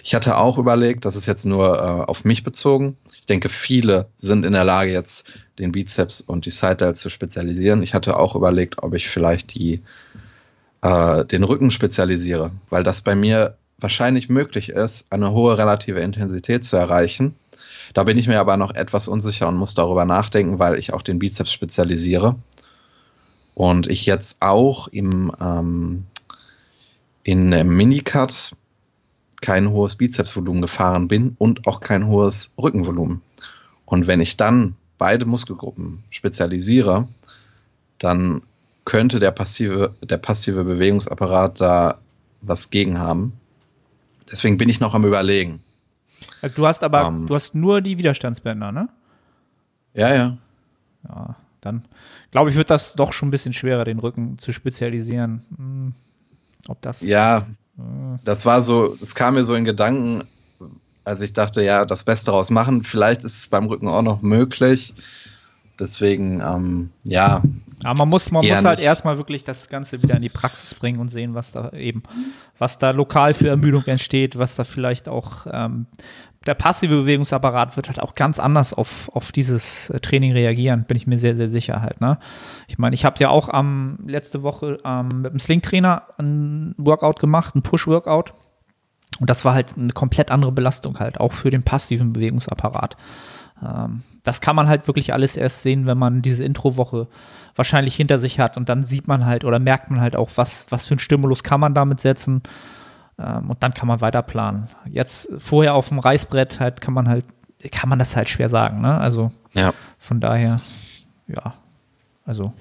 Ich hatte auch überlegt, das ist jetzt nur äh, auf mich bezogen. Ich denke, viele sind in der Lage, jetzt den Bizeps und die Side zu spezialisieren. Ich hatte auch überlegt, ob ich vielleicht die, äh, den Rücken spezialisiere, weil das bei mir wahrscheinlich möglich ist, eine hohe relative Intensität zu erreichen. Da bin ich mir aber noch etwas unsicher und muss darüber nachdenken, weil ich auch den Bizeps spezialisiere. Und ich jetzt auch im, ähm, in einem Minicut kein hohes Bizepsvolumen gefahren bin und auch kein hohes Rückenvolumen. Und wenn ich dann beide Muskelgruppen spezialisiere, dann könnte der passive, der passive Bewegungsapparat da was gegen haben. Deswegen bin ich noch am Überlegen. Du hast aber, Ähm. du hast nur die Widerstandsbänder, ne? Ja, ja. Ja, dann glaube ich, wird das doch schon ein bisschen schwerer, den Rücken zu spezialisieren. Hm, ob das. Ja, das war so, es kam mir so in Gedanken, Also ich dachte, ja, das Beste daraus machen. Vielleicht ist es beim Rücken auch noch möglich. Deswegen, ähm, ja. Aber man muss, man muss halt nicht. erstmal wirklich das Ganze wieder in die Praxis bringen und sehen, was da eben, was da lokal für Ermüdung entsteht, was da vielleicht auch ähm, der passive Bewegungsapparat wird halt auch ganz anders auf, auf dieses äh, Training reagieren, bin ich mir sehr, sehr sicher halt. Ne? Ich meine, ich habe ja auch am letzte Woche ähm, mit dem Sling-Trainer ein Workout gemacht, ein Push-Workout. Und das war halt eine komplett andere Belastung halt, auch für den passiven Bewegungsapparat. Ähm, das kann man halt wirklich alles erst sehen, wenn man diese Introwoche wahrscheinlich hinter sich hat und dann sieht man halt oder merkt man halt auch, was, was für einen Stimulus kann man damit setzen ähm, und dann kann man weiter planen. Jetzt vorher auf dem Reißbrett halt kann man halt, kann man das halt schwer sagen, ne? Also Ja. von daher, ja, also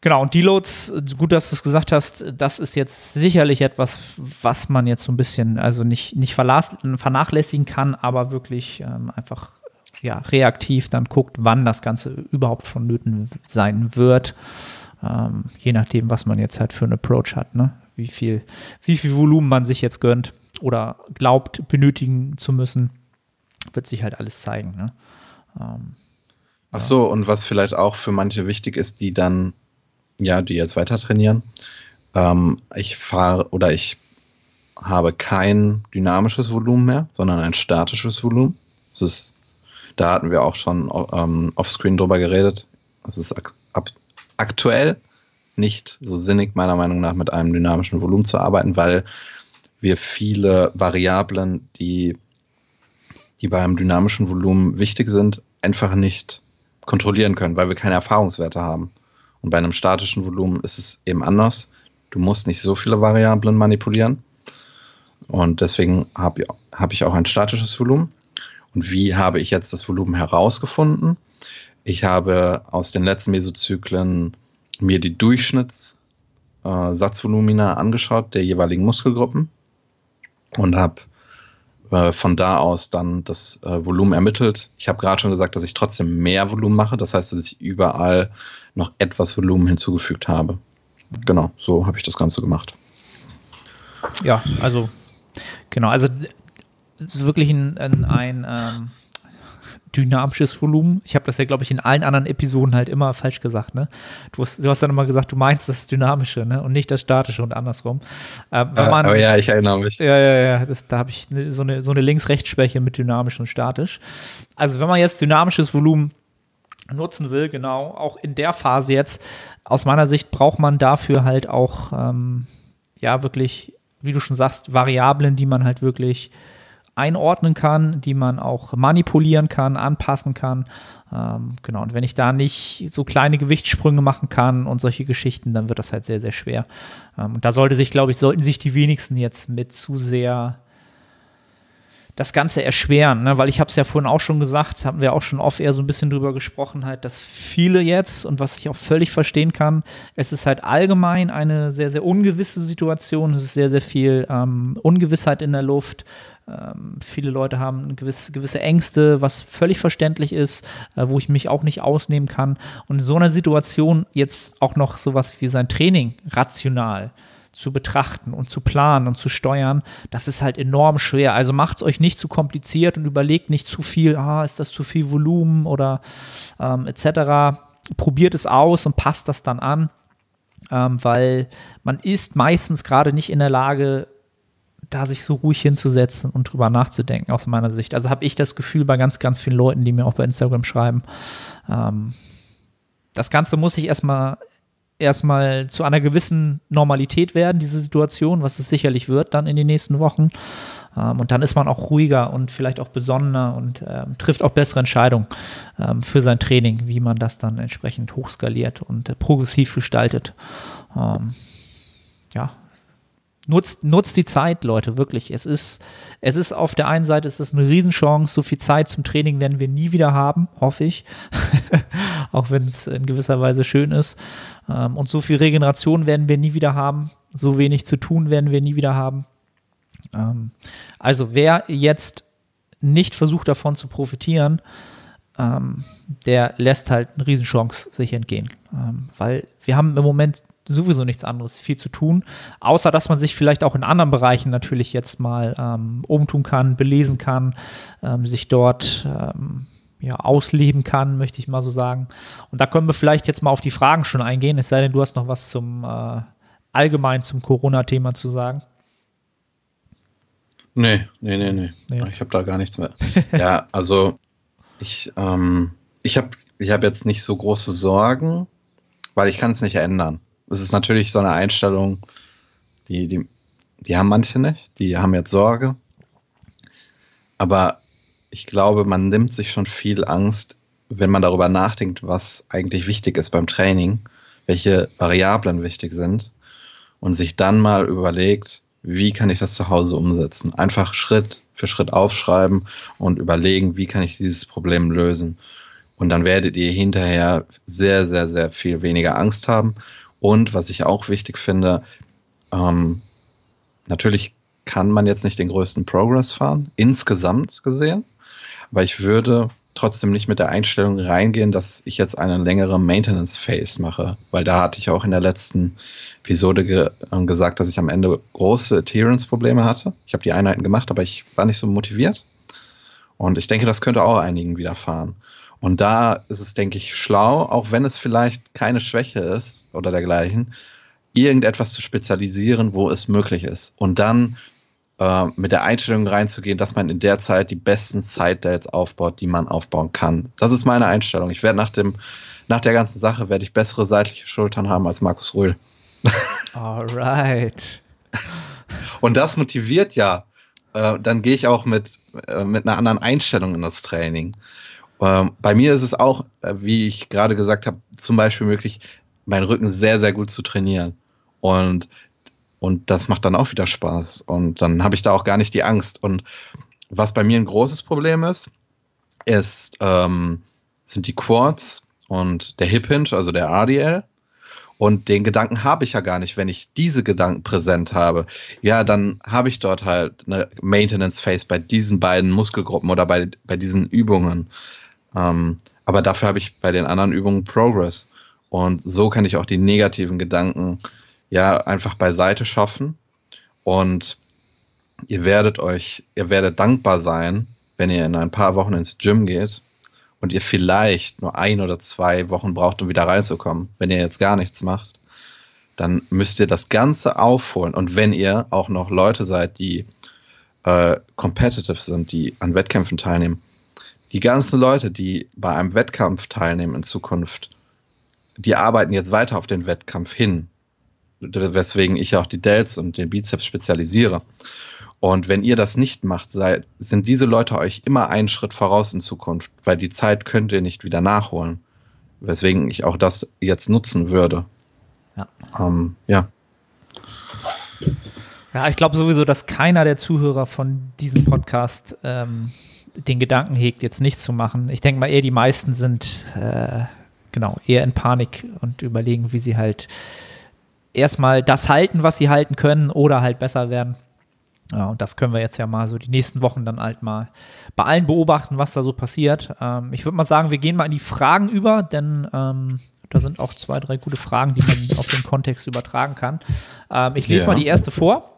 Genau, und Deloads, gut, dass du es gesagt hast, das ist jetzt sicherlich etwas, was man jetzt so ein bisschen, also nicht, nicht vernachlässigen kann, aber wirklich ähm, einfach ja, reaktiv dann guckt, wann das Ganze überhaupt vonnöten sein wird. Ähm, je nachdem, was man jetzt halt für einen Approach hat, ne? Wie viel, wie viel Volumen man sich jetzt gönnt oder glaubt, benötigen zu müssen, wird sich halt alles zeigen. Ne? Ähm, Ach so, und was vielleicht auch für manche wichtig ist, die dann, ja, die jetzt weiter trainieren. Ähm, ich fahre oder ich habe kein dynamisches Volumen mehr, sondern ein statisches Volumen. Das ist, da hatten wir auch schon ähm, offscreen drüber geredet. Es ist ak aktuell nicht so sinnig, meiner Meinung nach, mit einem dynamischen Volumen zu arbeiten, weil wir viele Variablen, die, die beim dynamischen Volumen wichtig sind, einfach nicht kontrollieren können, weil wir keine Erfahrungswerte haben. Und bei einem statischen Volumen ist es eben anders. Du musst nicht so viele Variablen manipulieren. Und deswegen habe hab ich auch ein statisches Volumen. Und wie habe ich jetzt das Volumen herausgefunden? Ich habe aus den letzten Mesozyklen mir die Durchschnittssatzvolumina angeschaut der jeweiligen Muskelgruppen und habe äh, von da aus dann das äh, Volumen ermittelt. Ich habe gerade schon gesagt, dass ich trotzdem mehr Volumen mache. Das heißt, dass ich überall noch etwas Volumen hinzugefügt habe. Genau, so habe ich das Ganze gemacht. Ja, also genau, also ist wirklich ein, ein, ein ähm, dynamisches Volumen. Ich habe das ja, glaube ich, in allen anderen Episoden halt immer falsch gesagt. Ne? Du, hast, du hast dann immer gesagt, du meinst das Dynamische ne? und nicht das Statische und andersrum. Ähm, Äh, man, aber ja, ich erinnere mich. ja, ja, ja, das, da habe ich ne, so eine, so eine Links-Rechts-Schwäche mit dynamisch und statisch. Also wenn man jetzt dynamisches Volumen nutzen will, genau, auch in der Phase jetzt, aus meiner Sicht braucht man dafür halt auch, ähm, ja, wirklich, wie du schon sagst, Variablen, die man halt wirklich einordnen kann, die man auch manipulieren kann, anpassen kann. Ähm, genau, und wenn ich da nicht so kleine Gewichtssprünge machen kann und solche Geschichten, dann wird das halt sehr, sehr schwer. Ähm, und da sollte sich, glaube ich, sollten sich die wenigsten jetzt mit zu sehr das Ganze erschweren, ne? weil ich habe es ja vorhin auch schon gesagt, haben wir auch schon oft eher so ein bisschen drüber gesprochen, halt, dass viele jetzt und was ich auch völlig verstehen kann, es ist halt allgemein eine sehr, sehr ungewisse Situation, es ist sehr, sehr viel ähm, Ungewissheit in der Luft. Ähm, viele Leute haben gewisse, gewisse Ängste, was völlig verständlich ist, äh, wo ich mich auch nicht ausnehmen kann. Und in so einer Situation jetzt auch noch sowas wie sein Training rational zu betrachten und zu planen und zu steuern, das ist halt enorm schwer. Also macht es euch nicht zu kompliziert und überlegt nicht zu viel, ah, ist das zu viel Volumen oder ähm, etc. Probiert es aus und passt das dann an, ähm, weil man ist meistens gerade nicht in der Lage, da sich so ruhig hinzusetzen und drüber nachzudenken, aus meiner Sicht. Also habe ich das Gefühl bei ganz, ganz vielen Leuten, die mir auch bei Instagram schreiben, ähm, das Ganze muss ich erstmal erstmal zu einer gewissen Normalität werden, diese Situation, was es sicherlich wird dann in den nächsten Wochen. Ähm, und dann ist man auch ruhiger und vielleicht auch besonnener und ähm, trifft auch bessere Entscheidungen ähm, für sein Training, wie man das dann entsprechend hochskaliert und äh, progressiv gestaltet. Ähm, ja, nutzt, nutzt die Zeit, Leute, wirklich. Es ist, es ist auf der einen Seite ist es eine Riesenchance. So viel Zeit zum Training werden wir nie wieder haben, hoffe ich. Auch wenn es in gewisser Weise schön ist. Ähm, und so viel Regeneration werden wir nie wieder haben. So wenig zu tun werden wir nie wieder haben. Ähm, also wer jetzt nicht versucht davon zu profitieren, ähm, der lässt halt eine Riesenchance sich entgehen. Weil wir haben im Moment sowieso nichts anderes viel zu tun, außer dass man sich vielleicht auch in anderen Bereichen natürlich jetzt mal ähm, umtun kann, belesen kann, ähm, sich dort ähm, ja, ausleben kann, möchte ich mal so sagen. Und da können wir vielleicht jetzt mal auf die Fragen schon eingehen, es sei denn, du hast noch was zum äh, allgemein zum Corona-Thema zu sagen. Nee, nee, nee, nee. nee. Ich habe da gar nichts mehr. ja, also ich, ähm, ich habe ich hab jetzt nicht so große Sorgen, weil ich kann es nicht ändern. Es ist natürlich so eine Einstellung, die, die, die haben manche nicht, die haben jetzt Sorge. Aber ich glaube, man nimmt sich schon viel Angst, wenn man darüber nachdenkt, was eigentlich wichtig ist beim Training, welche Variablen wichtig sind und sich dann mal überlegt, wie kann ich das zu Hause umsetzen? Einfach Schritt für Schritt aufschreiben und überlegen, wie kann ich dieses Problem lösen. Und dann werdet ihr hinterher sehr, sehr, sehr viel weniger Angst haben. Und was ich auch wichtig finde, ähm, natürlich kann man jetzt nicht den größten Progress fahren, insgesamt gesehen. Aber ich würde trotzdem nicht mit der Einstellung reingehen, dass ich jetzt eine längere Maintenance Phase mache, weil da hatte ich auch in der letzten Episode ge äh, gesagt, dass ich am Ende große Adherence-Probleme hatte. Ich habe die Einheiten gemacht, aber ich war nicht so motiviert. Und ich denke, das könnte auch einigen widerfahren. Und da ist es, denke ich, schlau, auch wenn es vielleicht keine Schwäche ist oder dergleichen, irgendetwas zu spezialisieren, wo es möglich ist. Und dann äh, mit der Einstellung reinzugehen, dass man in der Zeit die besten Side-Dates aufbaut, die man aufbauen kann. Das ist meine Einstellung. Ich werde nach dem, nach der ganzen Sache werde ich bessere seitliche Schultern haben als Markus Rühl. Alright. Und das motiviert ja. Äh, dann gehe ich auch mit, äh, mit einer anderen Einstellung in das Training. Ähm, bei mir ist es auch, äh, wie ich gerade gesagt habe, zum Beispiel möglich, meinen Rücken sehr, sehr gut zu trainieren. Und und das macht dann auch wieder Spaß. Und dann habe ich da auch gar nicht die Angst. Und was bei mir ein großes Problem ist, ist, ähm, sind die Quads und der Hip Hinge, also der ADL. Und den Gedanken habe ich ja gar nicht, wenn ich diese Gedanken präsent habe. Ja, dann habe ich dort halt eine Maintenance Phase bei diesen beiden Muskelgruppen oder bei, bei diesen Übungen. Ähm, aber dafür habe ich bei den anderen Übungen Progress. Und so kann ich auch die negativen Gedanken ja einfach beiseite schaffen und ihr werdet euch, ihr werdet dankbar sein, wenn ihr in ein paar Wochen ins Gym geht und ihr vielleicht nur ein oder zwei Wochen braucht, um wieder reinzukommen, wenn ihr jetzt gar nichts macht, dann müsst ihr das Ganze aufholen. Und wenn ihr auch noch Leute seid, die äh, competitive sind, die an Wettkämpfen teilnehmen, die ganzen Leute, die bei einem Wettkampf teilnehmen in Zukunft, die arbeiten jetzt weiter auf den Wettkampf hin weswegen ich auch die Delts und den Bizeps spezialisiere. Und wenn ihr das nicht macht, seid, sind diese Leute euch immer einen Schritt voraus in Zukunft, weil die Zeit könnt ihr nicht wieder nachholen. Weswegen ich auch das jetzt nutzen würde. Ja. Ähm, ja. Ja, ich glaube sowieso, dass keiner der Zuhörer von diesem Podcast ähm, den Gedanken hegt, jetzt nichts zu machen. Ich denke mal eher, die meisten sind äh, genau eher in Panik und überlegen, wie sie halt erstmal das halten, was sie halten können oder halt besser werden. Ja, und das können wir jetzt ja mal so die nächsten Wochen dann halt mal bei allen beobachten, was da so passiert. Ähm, ich würde mal sagen, wir gehen mal in die Fragen über, denn ähm, da sind auch zwei, drei gute Fragen, die man auf den Kontext übertragen kann. Ähm, ich lese ja. mal die erste vor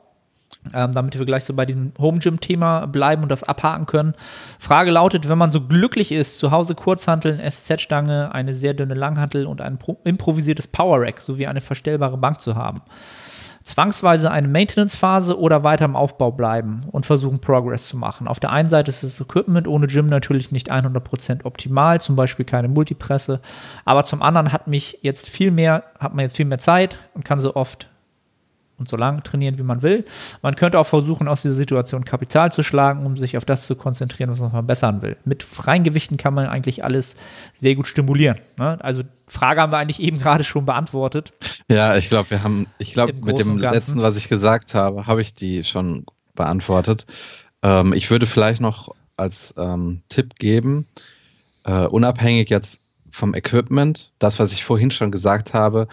ähm, damit wir gleich so bei diesem Home Gym Thema bleiben und das abhaken können. Frage lautet, wenn man so glücklich ist, zu Hause Kurzhanteln, SZ-Stange, eine sehr dünne Langhantel und ein improvisiertes Power Rack sowie eine verstellbare Bank zu haben. Zwangsweise eine Maintenance-Phase oder weiter im Aufbau bleiben und versuchen Progress zu machen. Auf der einen Seite ist das Equipment ohne Gym natürlich nicht 100% optimal, zum Beispiel keine Multipresse, aber zum anderen hat mich jetzt viel mehr, hat man jetzt viel mehr Zeit und kann so oft und so lange trainieren, wie man will. Man könnte auch versuchen, aus dieser Situation Kapital zu schlagen, um sich auf das zu konzentrieren, was man verbessern will. Mit freien Gewichten kann man eigentlich alles sehr gut stimulieren. Ne? Also Frage haben wir eigentlich eben gerade schon beantwortet. Ja, ich glaube, wir haben, ich glaube, mit dem letzten, was ich gesagt habe, habe ich die schon beantwortet. Ähm, ich würde vielleicht noch als ähm, Tipp geben, äh, unabhängig jetzt vom Equipment, das, was ich vorhin schon gesagt habe,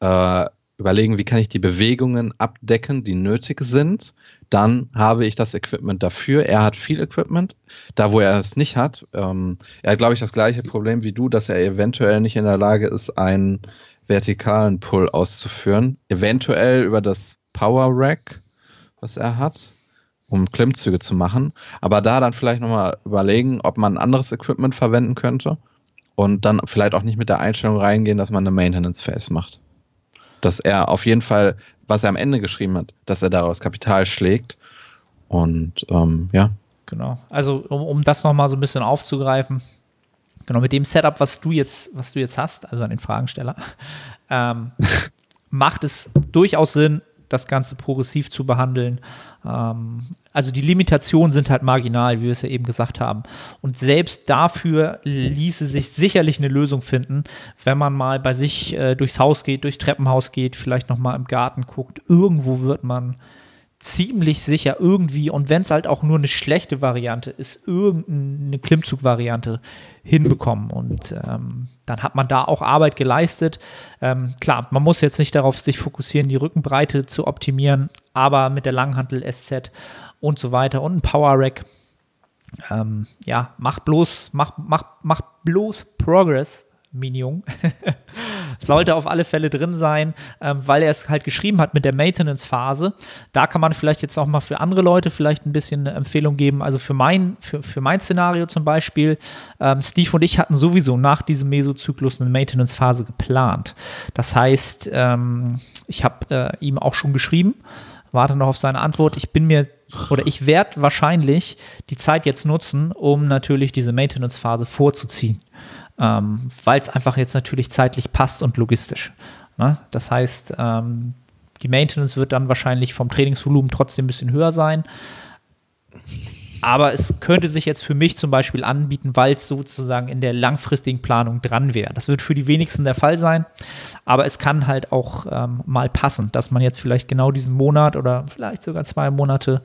äh, überlegen, wie kann ich die Bewegungen abdecken, die nötig sind. Dann habe ich das Equipment dafür. Er hat viel Equipment. Da, wo er es nicht hat, ähm, er hat, glaube ich, das gleiche Problem wie du, dass er eventuell nicht in der Lage ist, ein vertikalen Pull auszuführen. Eventuell über das Power Rack, was er hat, um Klimmzüge zu machen. Aber da dann vielleicht nochmal überlegen, ob man anderes Equipment verwenden könnte und dann vielleicht auch nicht mit der Einstellung reingehen, dass man eine Maintenance Phase macht. Dass er auf jeden Fall, was er am Ende geschrieben hat, dass er daraus Kapital schlägt. Und ähm, ja. Genau. Also um, um das nochmal so ein bisschen aufzugreifen, genau mit dem Setup, was du jetzt, was du jetzt hast, also an den Fragensteller, ähm, macht es durchaus Sinn, das Ganze progressiv zu behandeln. Ähm, also die Limitationen sind halt marginal, wie wir es ja eben gesagt haben. Und selbst dafür ließe sich sicherlich eine Lösung finden, wenn man mal bei sich äh, durchs Haus geht, durchs Treppenhaus geht, vielleicht noch mal im Garten guckt. Irgendwo wird man ziemlich sicher irgendwie, und wenn es halt auch nur eine schlechte Variante ist, irgendeine Klimmzug-Variante hinbekommen. Und ähm, dann hat man da auch Arbeit geleistet. Ähm, klar, man muss jetzt nicht darauf sich fokussieren, die Rückenbreite zu optimieren, aber mit der Langhantel SZ und so weiter und ein Power Rack, ähm, ja, mach bloß, mach, mach, mach bloß Progress, Minion. Sollte auf alle Fälle drin sein, ähm, weil er es halt geschrieben hat mit der Maintenance-Phase. Da kann man vielleicht jetzt auch mal für andere Leute vielleicht ein bisschen eine Empfehlung geben. Also für mein, für, für mein Szenario zum Beispiel, ähm, Steve und ich hatten sowieso nach diesem Mesozyklus eine Maintenance-Phase geplant. Das heißt, ähm, ich habe äh, ihm auch schon geschrieben, warte noch auf seine Antwort. Ich bin mir oder ich werde wahrscheinlich die Zeit jetzt nutzen, um natürlich diese Maintenance-Phase vorzuziehen ähm, weil es einfach jetzt natürlich zeitlich passt und logistisch. Ne? Das heißt, ähm, die Maintenance wird dann wahrscheinlich vom Trainingsvolumen trotzdem ein bisschen höher sein. Aber es könnte sich jetzt für mich zum Beispiel anbieten, weil es sozusagen in der langfristigen Planung dran wäre. Das wird für die wenigsten der Fall sein, aber es kann halt auch ähm, mal passen, dass man jetzt vielleicht genau diesen Monat oder vielleicht sogar zwei Monate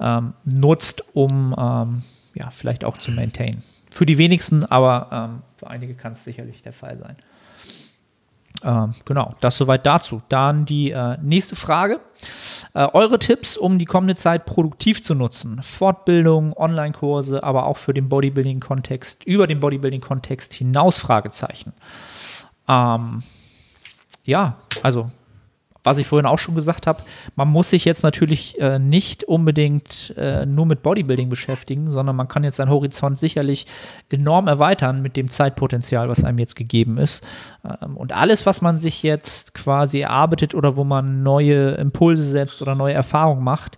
ähm, nutzt, um ähm, ja, vielleicht auch zu maintainen. Für die wenigsten, aber ähm, für einige kann es sicherlich der Fall sein. Ähm, genau, das soweit dazu. Dann die äh, nächste Frage. Äh, eure Tipps, um die kommende Zeit produktiv zu nutzen. Fortbildung, Online-Kurse, aber auch für den Bodybuilding-Kontext, über den Bodybuilding-Kontext hinaus, Fragezeichen. Ähm, ja, also was ich vorhin auch schon gesagt habe, man muss sich jetzt natürlich äh, nicht unbedingt äh, nur mit Bodybuilding beschäftigen, sondern man kann jetzt seinen Horizont sicherlich enorm erweitern mit dem Zeitpotenzial, was einem jetzt gegeben ist. Ähm, und alles, was man sich jetzt quasi erarbeitet oder wo man neue Impulse setzt oder neue Erfahrungen macht,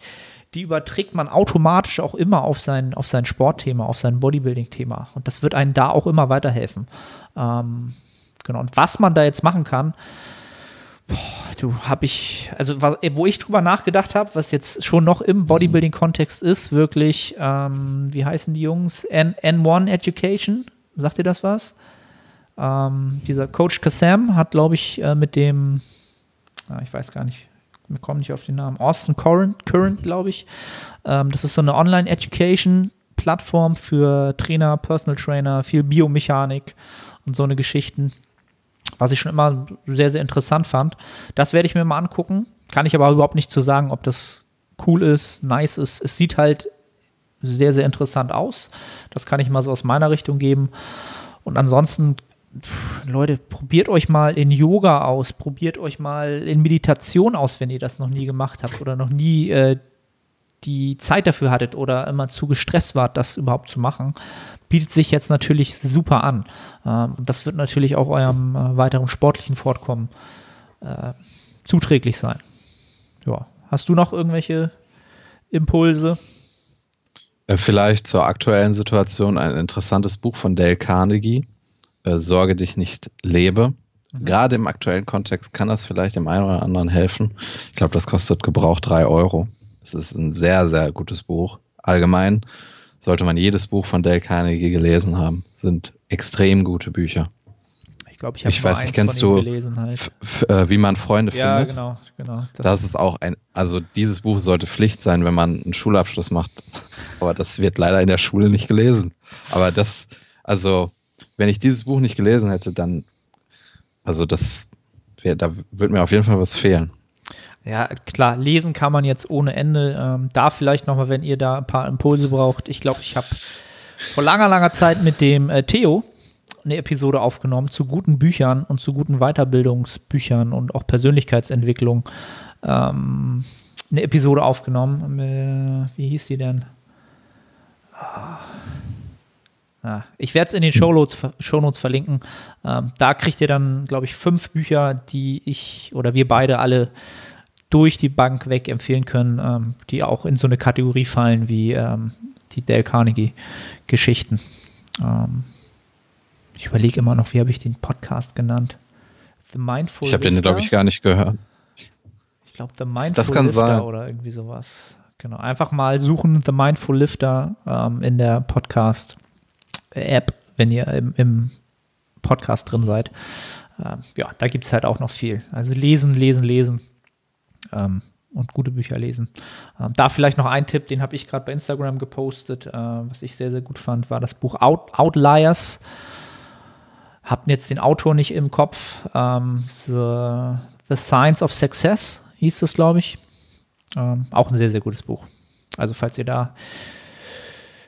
die überträgt man automatisch auch immer auf sein, auf sein Sportthema, auf sein Bodybuilding-Thema. Und das wird einem da auch immer weiterhelfen. Ähm, genau. Und was man da jetzt machen kann, Du habe ich, also wo ich drüber nachgedacht habe, was jetzt schon noch im Bodybuilding-Kontext ist, wirklich, ähm, wie heißen die Jungs? N N1 Education, sagt ihr das was? Ähm, dieser Coach Kassam hat, glaube ich, äh, mit dem, ah, ich weiß gar nicht, wir kommen nicht auf den Namen, Austin Current, Current glaube ich. Ähm, das ist so eine Online-Education-Plattform für Trainer, Personal Trainer, viel Biomechanik und so eine Geschichten was ich schon immer sehr, sehr interessant fand. Das werde ich mir mal angucken. Kann ich aber überhaupt nicht zu sagen, ob das cool ist, nice ist. Es sieht halt sehr, sehr interessant aus. Das kann ich mal so aus meiner Richtung geben. Und ansonsten, Leute, probiert euch mal in Yoga aus, probiert euch mal in Meditation aus, wenn ihr das noch nie gemacht habt oder noch nie äh, die Zeit dafür hattet oder immer zu gestresst wart, das überhaupt zu machen bietet sich jetzt natürlich super an. Ähm, und das wird natürlich auch eurem äh, weiteren sportlichen Fortkommen äh, zuträglich sein. Ja. Hast du noch irgendwelche Impulse? Äh, vielleicht zur aktuellen Situation ein interessantes Buch von Dale Carnegie. Äh, Sorge dich nicht, lebe. Mhm. Gerade im aktuellen Kontext kann das vielleicht dem einen oder anderen helfen. Ich glaube, das kostet gebraucht drei Euro. Es ist ein sehr, sehr gutes Buch. Allgemein sollte man jedes Buch von Dale Carnegie gelesen haben. Sind extrem gute Bücher. Ich glaube, ich habe Ich weiß nicht, kennst du gelesen halt. äh, wie man Freunde ja, findet? Ja, genau, genau. Das, das, ist auch ein, also dieses Buch sollte Pflicht sein, wenn man einen Schulabschluss macht. Aber das wird leider in der Schule nicht gelesen. Aber das, also, wenn ich dieses Buch nicht gelesen hätte, dann, also das, wär, da wird mir auf jeden Fall was fehlen. Ja, klar, lesen kann man jetzt ohne Ende. Ähm, da vielleicht nochmal, wenn ihr da ein paar Impulse braucht. Ich glaube, ich habe vor langer, langer Zeit mit dem äh, Theo eine Episode aufgenommen zu guten Büchern und zu guten Weiterbildungsbüchern und auch Persönlichkeitsentwicklung. Ähm, eine Episode aufgenommen. Äh, wie hieß die denn? Ah. Ja, ich werde es in den Shownotes, Shownotes verlinken. Ähm, da kriegt ihr dann, glaube ich, fünf Bücher, die ich oder wir beide alle durch die Bank weg empfehlen können, ähm, die auch in so eine Kategorie fallen wie ähm, die Dale Carnegie-Geschichten. Ähm, ich überlege immer noch, wie habe ich den Podcast genannt? The Mindful Ich habe den, glaube ich, gar nicht gehört. Ich glaube, The Mindful das kann Lifter sein. oder irgendwie sowas. Genau. Einfach mal suchen, The Mindful Lifter ähm, in der Podcast-App, wenn ihr im, im, Podcast drin seid. Ähm, ja, da gibt es halt auch noch viel. Also lesen, lesen, lesen. Ähm, und gute Bücher lesen. Ähm, da vielleicht noch ein Tipp, den habe ich gerade bei Instagram gepostet, äh, was ich sehr, sehr gut fand, war das Buch Out Outliers. Hab jetzt den Autor nicht im Kopf. Ähm, The, The Science of Success hieß das, glaube ich. Ähm, auch ein sehr, sehr gutes Buch. Also falls ihr da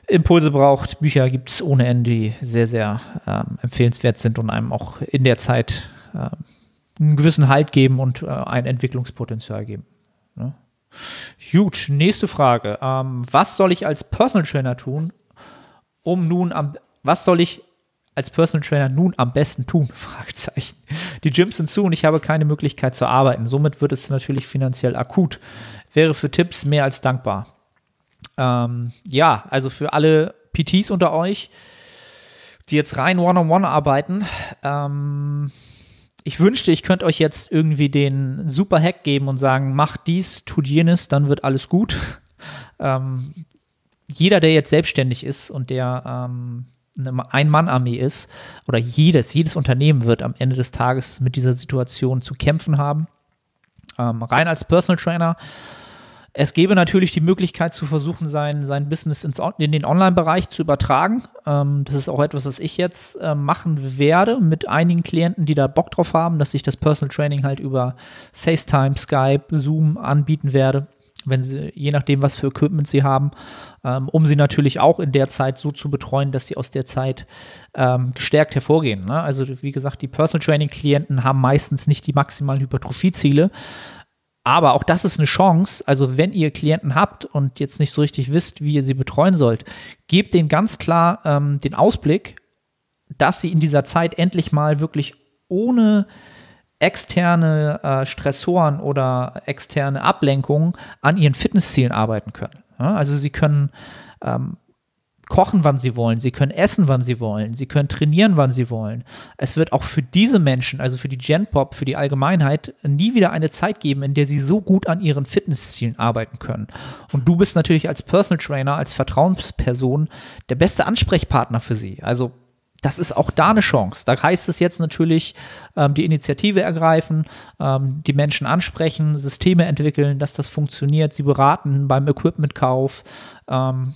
Impulse braucht, Bücher gibt es ohne Ende, die sehr, sehr ähm, empfehlenswert sind und einem auch in der Zeit ähm, einen gewissen Halt geben und äh, ein Entwicklungspotenzial geben. Ne? Gut, nächste Frage. Ähm, was soll ich als Personal Trainer tun, um nun am, was soll ich als Personal Trainer nun am besten tun? Fragezeichen. Die Gyms sind zu und ich habe keine Möglichkeit zu arbeiten. Somit wird es natürlich finanziell akut. Wäre für Tipps mehr als dankbar. Ähm, ja, also für alle PTs unter euch, die jetzt rein One-on-One -on -one arbeiten, ähm, ich wünschte, ich könnte euch jetzt irgendwie den super Hack geben und sagen, macht dies, tut jenes, dann wird alles gut. ähm, jeder, der jetzt selbstständig ist und der ähm, eine Ein-Mann-Armee ist, oder jedes, jedes Unternehmen wird am Ende des Tages mit dieser Situation zu kämpfen haben. Ähm, rein als Personal Trainer es gäbe natürlich die Möglichkeit zu versuchen, sein, sein Business ins, in den Online-Bereich zu übertragen. Ähm, das ist auch etwas, was ich jetzt äh, machen werde mit einigen Klienten, die da Bock drauf haben, dass ich das Personal Training halt über FaceTime, Skype, Zoom anbieten werde, wenn sie, je nachdem, was für Equipment sie haben, ähm, um sie natürlich auch in der Zeit so zu betreuen, dass sie aus der Zeit ähm, gestärkt hervorgehen. Ne? Also wie gesagt, die Personal Training Klienten haben meistens nicht die maximalen Hypertrophie-Ziele. Aber auch das ist eine Chance. Also, wenn ihr Klienten habt und jetzt nicht so richtig wisst, wie ihr sie betreuen sollt, gebt denen ganz klar ähm, den Ausblick, dass sie in dieser Zeit endlich mal wirklich ohne externe äh, Stressoren oder externe Ablenkungen an ihren Fitnesszielen arbeiten können. Ja, also sie können ähm, kochen, wann sie wollen, sie können essen, wann sie wollen, sie können trainieren, wann sie wollen. Es wird auch für diese Menschen, also für die Genpop, für die Allgemeinheit, nie wieder eine Zeit geben, in der sie so gut an ihren Fitnesszielen arbeiten können. Und du bist natürlich als Personal Trainer, als Vertrauensperson der beste Ansprechpartner für sie. Also das ist auch da eine Chance. Da heißt es jetzt natürlich, ähm, die Initiative ergreifen, ähm, die Menschen ansprechen, Systeme entwickeln, dass das funktioniert, sie beraten beim Equipmentkauf. Ähm,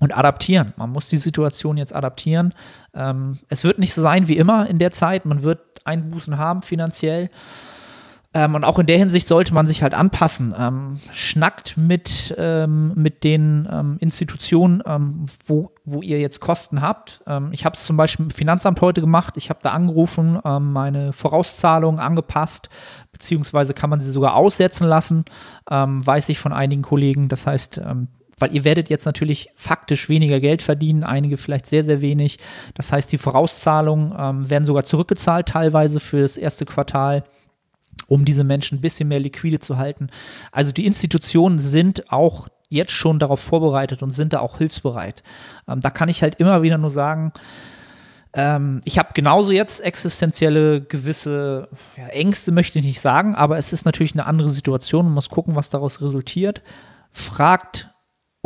und adaptieren. Man muss die Situation jetzt adaptieren. Ähm, es wird nicht so sein wie immer in der Zeit. Man wird Einbußen haben finanziell. Ähm, und auch in der Hinsicht sollte man sich halt anpassen. Ähm, schnackt mit, ähm, mit den ähm, Institutionen, ähm, wo, wo ihr jetzt Kosten habt. ich habe es zum Beispiel im Finanzamt heute gemacht. Ich habe da angerufen, meine Vorauszahlungen angepasst, beziehungsweise kann man sie sogar aussetzen lassen, weiß ich von einigen Kollegen. Das heißt, weil ihr werdet jetzt natürlich faktisch weniger Geld verdienen, einige vielleicht sehr, sehr wenig. Das heißt, die Vorauszahlungen ähm, werden sogar zurückgezahlt, teilweise für das erste Quartal um diese Menschen ein bisschen mehr liquide zu halten. Also die Institutionen sind auch jetzt schon darauf vorbereitet und sind da auch hilfsbereit. Ähm, da kann ich halt immer wieder nur sagen, ähm, ich habe genauso jetzt existenzielle gewisse ja, Ängste, möchte ich nicht sagen, aber es ist natürlich eine andere Situation. Man muss gucken, was daraus resultiert. Fragt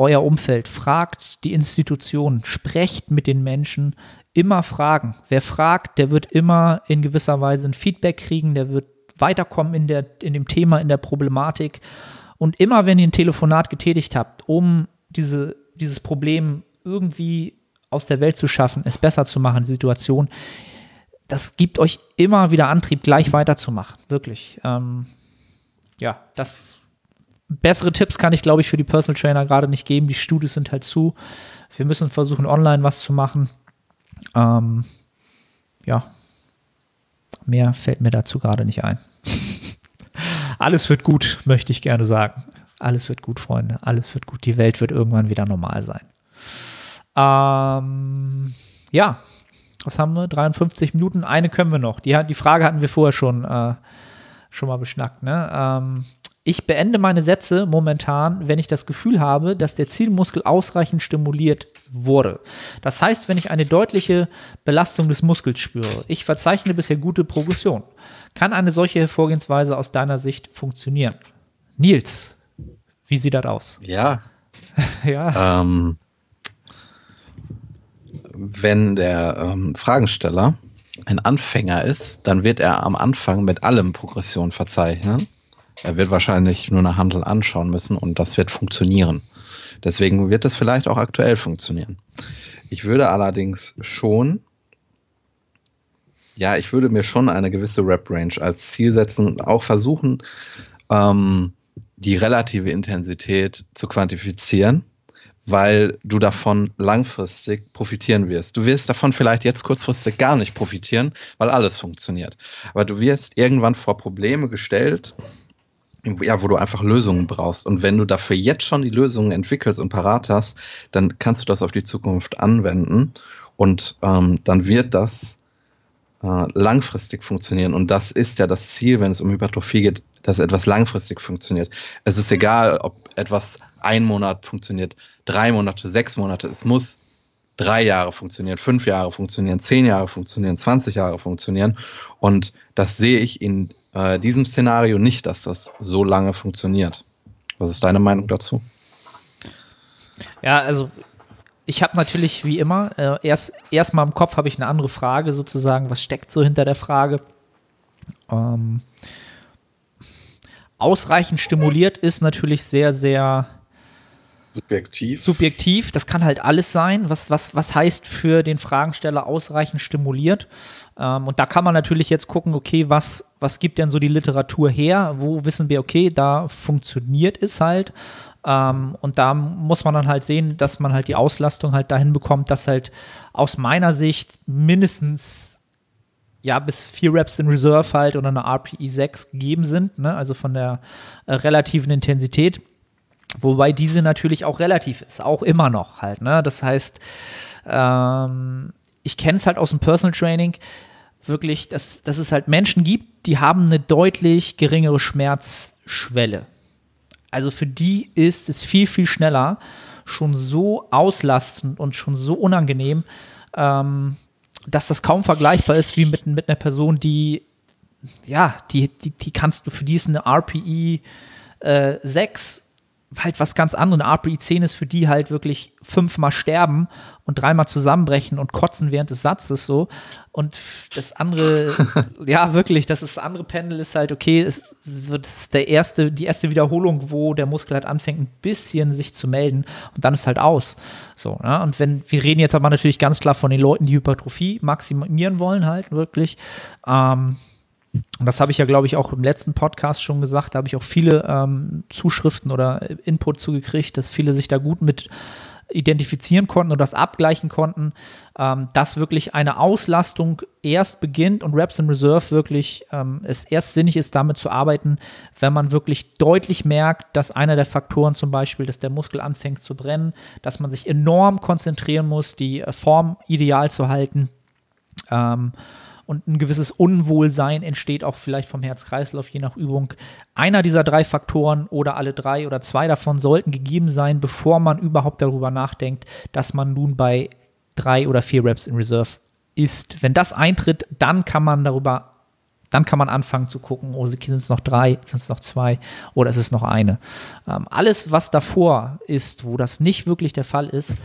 euer Umfeld, fragt die Institutionen, sprecht mit den Menschen, immer fragen. Wer fragt, der wird immer in gewisser Weise ein Feedback kriegen, der wird weiterkommen in, der, in dem Thema, in der Problematik. Und immer, wenn ihr ein Telefonat getätigt habt, um diese, dieses Problem irgendwie aus der Welt zu schaffen, es besser zu machen, die Situation, das gibt euch immer wieder Antrieb, gleich weiterzumachen. Wirklich. Ähm, ja, das bessere Tipps kann ich, glaube ich, für die Personal Trainer gerade nicht geben. Die Studios sind halt zu. Wir müssen versuchen, online was zu machen. Ähm, ja, mehr fällt mir dazu gerade nicht ein. Alles wird gut, möchte ich gerne sagen. Alles wird gut, Freunde. Alles wird gut. Die Welt wird irgendwann wieder normal sein. Ähm, ja, was haben wir? 53 Minuten. Eine können wir noch. Die, die Frage hatten wir vorher schon, äh, schon mal beschnackt. Ne? Ähm, ich beende meine Sätze momentan, wenn ich das Gefühl habe, dass der Zielmuskel ausreichend stimuliert wurde. Das heißt, wenn ich eine deutliche Belastung des Muskels spüre. Ich verzeichne bisher gute Progression. Kann eine solche Vorgehensweise aus deiner Sicht funktionieren? Nils, wie sieht das aus? Ja. ja. Ähm, wenn der ähm, Fragensteller ein Anfänger ist, dann wird er am Anfang mit allem Progression verzeichnen. Er wird wahrscheinlich nur eine Handel anschauen müssen und das wird funktionieren. Deswegen wird es vielleicht auch aktuell funktionieren. Ich würde allerdings schon, ja, ich würde mir schon eine gewisse Rep-Range als Ziel setzen und auch versuchen, ähm, die relative Intensität zu quantifizieren weil du davon langfristig profitieren wirst. Du wirst davon vielleicht jetzt kurzfristig gar nicht profitieren, weil alles funktioniert. Aber du wirst irgendwann vor Probleme gestellt, ja, wo du einfach Lösungen brauchst. Und wenn du dafür jetzt schon die Lösungen entwickelst und parat hast, dann kannst du das auf die Zukunft anwenden und ähm, dann wird das äh, langfristig funktionieren. Und das ist ja das Ziel, wenn es um Hypertrophie geht, dass etwas langfristig funktioniert. Es ist egal, ob etwas ein Monat funktioniert, drei Monate, sechs Monate. Es muss drei Jahre funktionieren, fünf Jahre funktionieren, zehn Jahre funktionieren, 20 Jahre funktionieren. Und das sehe ich in äh, diesem Szenario nicht, dass das so lange funktioniert. Was ist deine Meinung dazu? Ja, also ich habe natürlich wie immer, äh, erst erstmal im Kopf habe ich eine andere Frage sozusagen, was steckt so hinter der Frage? Ähm, ausreichend stimuliert ist natürlich sehr, sehr Subjektiv. Subjektiv, das kann halt alles sein. Was, was, was heißt für den Fragensteller ausreichend stimuliert? Ähm, und da kann man natürlich jetzt gucken, okay, was, was gibt denn so die Literatur her? Wo wissen wir, okay, da funktioniert es halt. Ähm, und da muss man dann halt sehen, dass man halt die Auslastung halt dahin bekommt, dass halt aus meiner Sicht mindestens ja, bis vier Reps in Reserve halt oder eine RPE 6 gegeben sind, ne? also von der äh, relativen Intensität. Wobei diese natürlich auch relativ ist, auch immer noch halt. Ne? Das heißt, ähm, ich kenne es halt aus dem Personal Training wirklich, dass, dass es halt Menschen gibt, die haben eine deutlich geringere Schmerzschwelle. Also für die ist es viel, viel schneller schon so auslastend und schon so unangenehm, ähm, dass das kaum vergleichbar ist wie mit, mit einer Person, die, ja, die, die, die kannst du, für die ist eine RPE äh, 6 halt was ganz anderes. Eine RPI 10 ist für die halt wirklich fünfmal sterben und dreimal zusammenbrechen und kotzen während des Satzes so. Und das andere, ja, wirklich, das ist das andere Pendel ist halt, okay, es, das ist der erste, die erste Wiederholung, wo der Muskel halt anfängt, ein bisschen sich zu melden und dann ist halt aus. So, ne? Und wenn, wir reden jetzt aber natürlich ganz klar von den Leuten, die Hypertrophie maximieren wollen, halt wirklich. Ähm, und das habe ich ja, glaube ich, auch im letzten Podcast schon gesagt. Da habe ich auch viele ähm, Zuschriften oder Input zugekriegt, dass viele sich da gut mit identifizieren konnten und das abgleichen konnten, ähm, dass wirklich eine Auslastung erst beginnt und Reps in Reserve wirklich ähm, es erst sinnig ist, damit zu arbeiten, wenn man wirklich deutlich merkt, dass einer der Faktoren zum Beispiel, dass der Muskel anfängt zu brennen, dass man sich enorm konzentrieren muss, die äh, Form ideal zu halten. Ähm, und ein gewisses Unwohlsein entsteht auch vielleicht vom Herz-Kreislauf, je nach Übung. Einer dieser drei Faktoren oder alle drei oder zwei davon sollten gegeben sein, bevor man überhaupt darüber nachdenkt, dass man nun bei drei oder vier Reps in Reserve ist. Wenn das eintritt, dann kann man darüber, dann kann man anfangen zu gucken, oh, sind es noch drei, sind es noch zwei oder ist es noch eine. Ähm, alles, was davor ist, wo das nicht wirklich der Fall ist,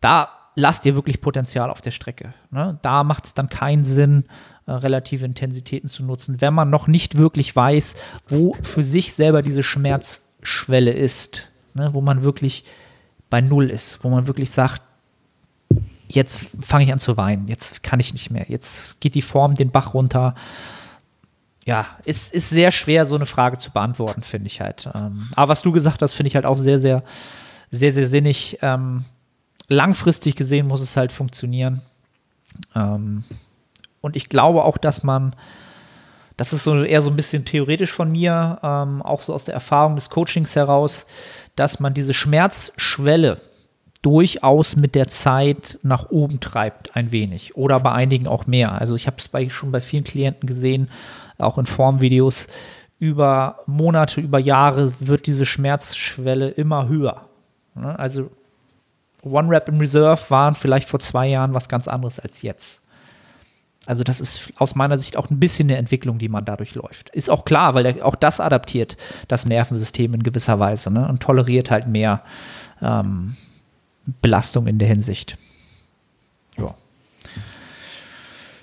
da lasst ihr wirklich Potenzial auf der Strecke. Ne? Da macht es dann keinen Sinn, äh, relative Intensitäten zu nutzen, wenn man noch nicht wirklich weiß, wo für sich selber diese Schmerzschwelle ist, ne? wo man wirklich bei Null ist, wo man wirklich sagt, jetzt fange ich an zu weinen, jetzt kann ich nicht mehr, jetzt geht die Form den Bach runter. Ja, es ist sehr schwer, so eine Frage zu beantworten, finde ich halt. Ähm, aber was du gesagt hast, finde ich halt auch sehr, sehr, sehr, sehr sinnig. Ähm, langfristig gesehen muss es halt funktionieren. Ähm, und ich glaube auch, dass man, das ist so eher so ein bisschen theoretisch von mir, ähm, auch so aus der Erfahrung des Coachings heraus, dass man diese Schmerzschwelle durchaus mit der Zeit nach oben treibt, ein wenig. Oder bei einigen auch mehr. Also ich habe es schon bei vielen Klienten gesehen, auch in Formvideos, über Monate, über Jahre wird diese Schmerzschwelle immer höher. Ne? Also One Rap in Reserve waren vielleicht vor zwei Jahren was ganz anderes als jetzt. Also das ist aus meiner Sicht auch ein bisschen eine Entwicklung, die man dadurch läuft. Ist auch klar, weil auch das adaptiert das Nervensystem in gewisser Weise ne? und toleriert halt mehr ähm, Belastung in der Hinsicht. Ja.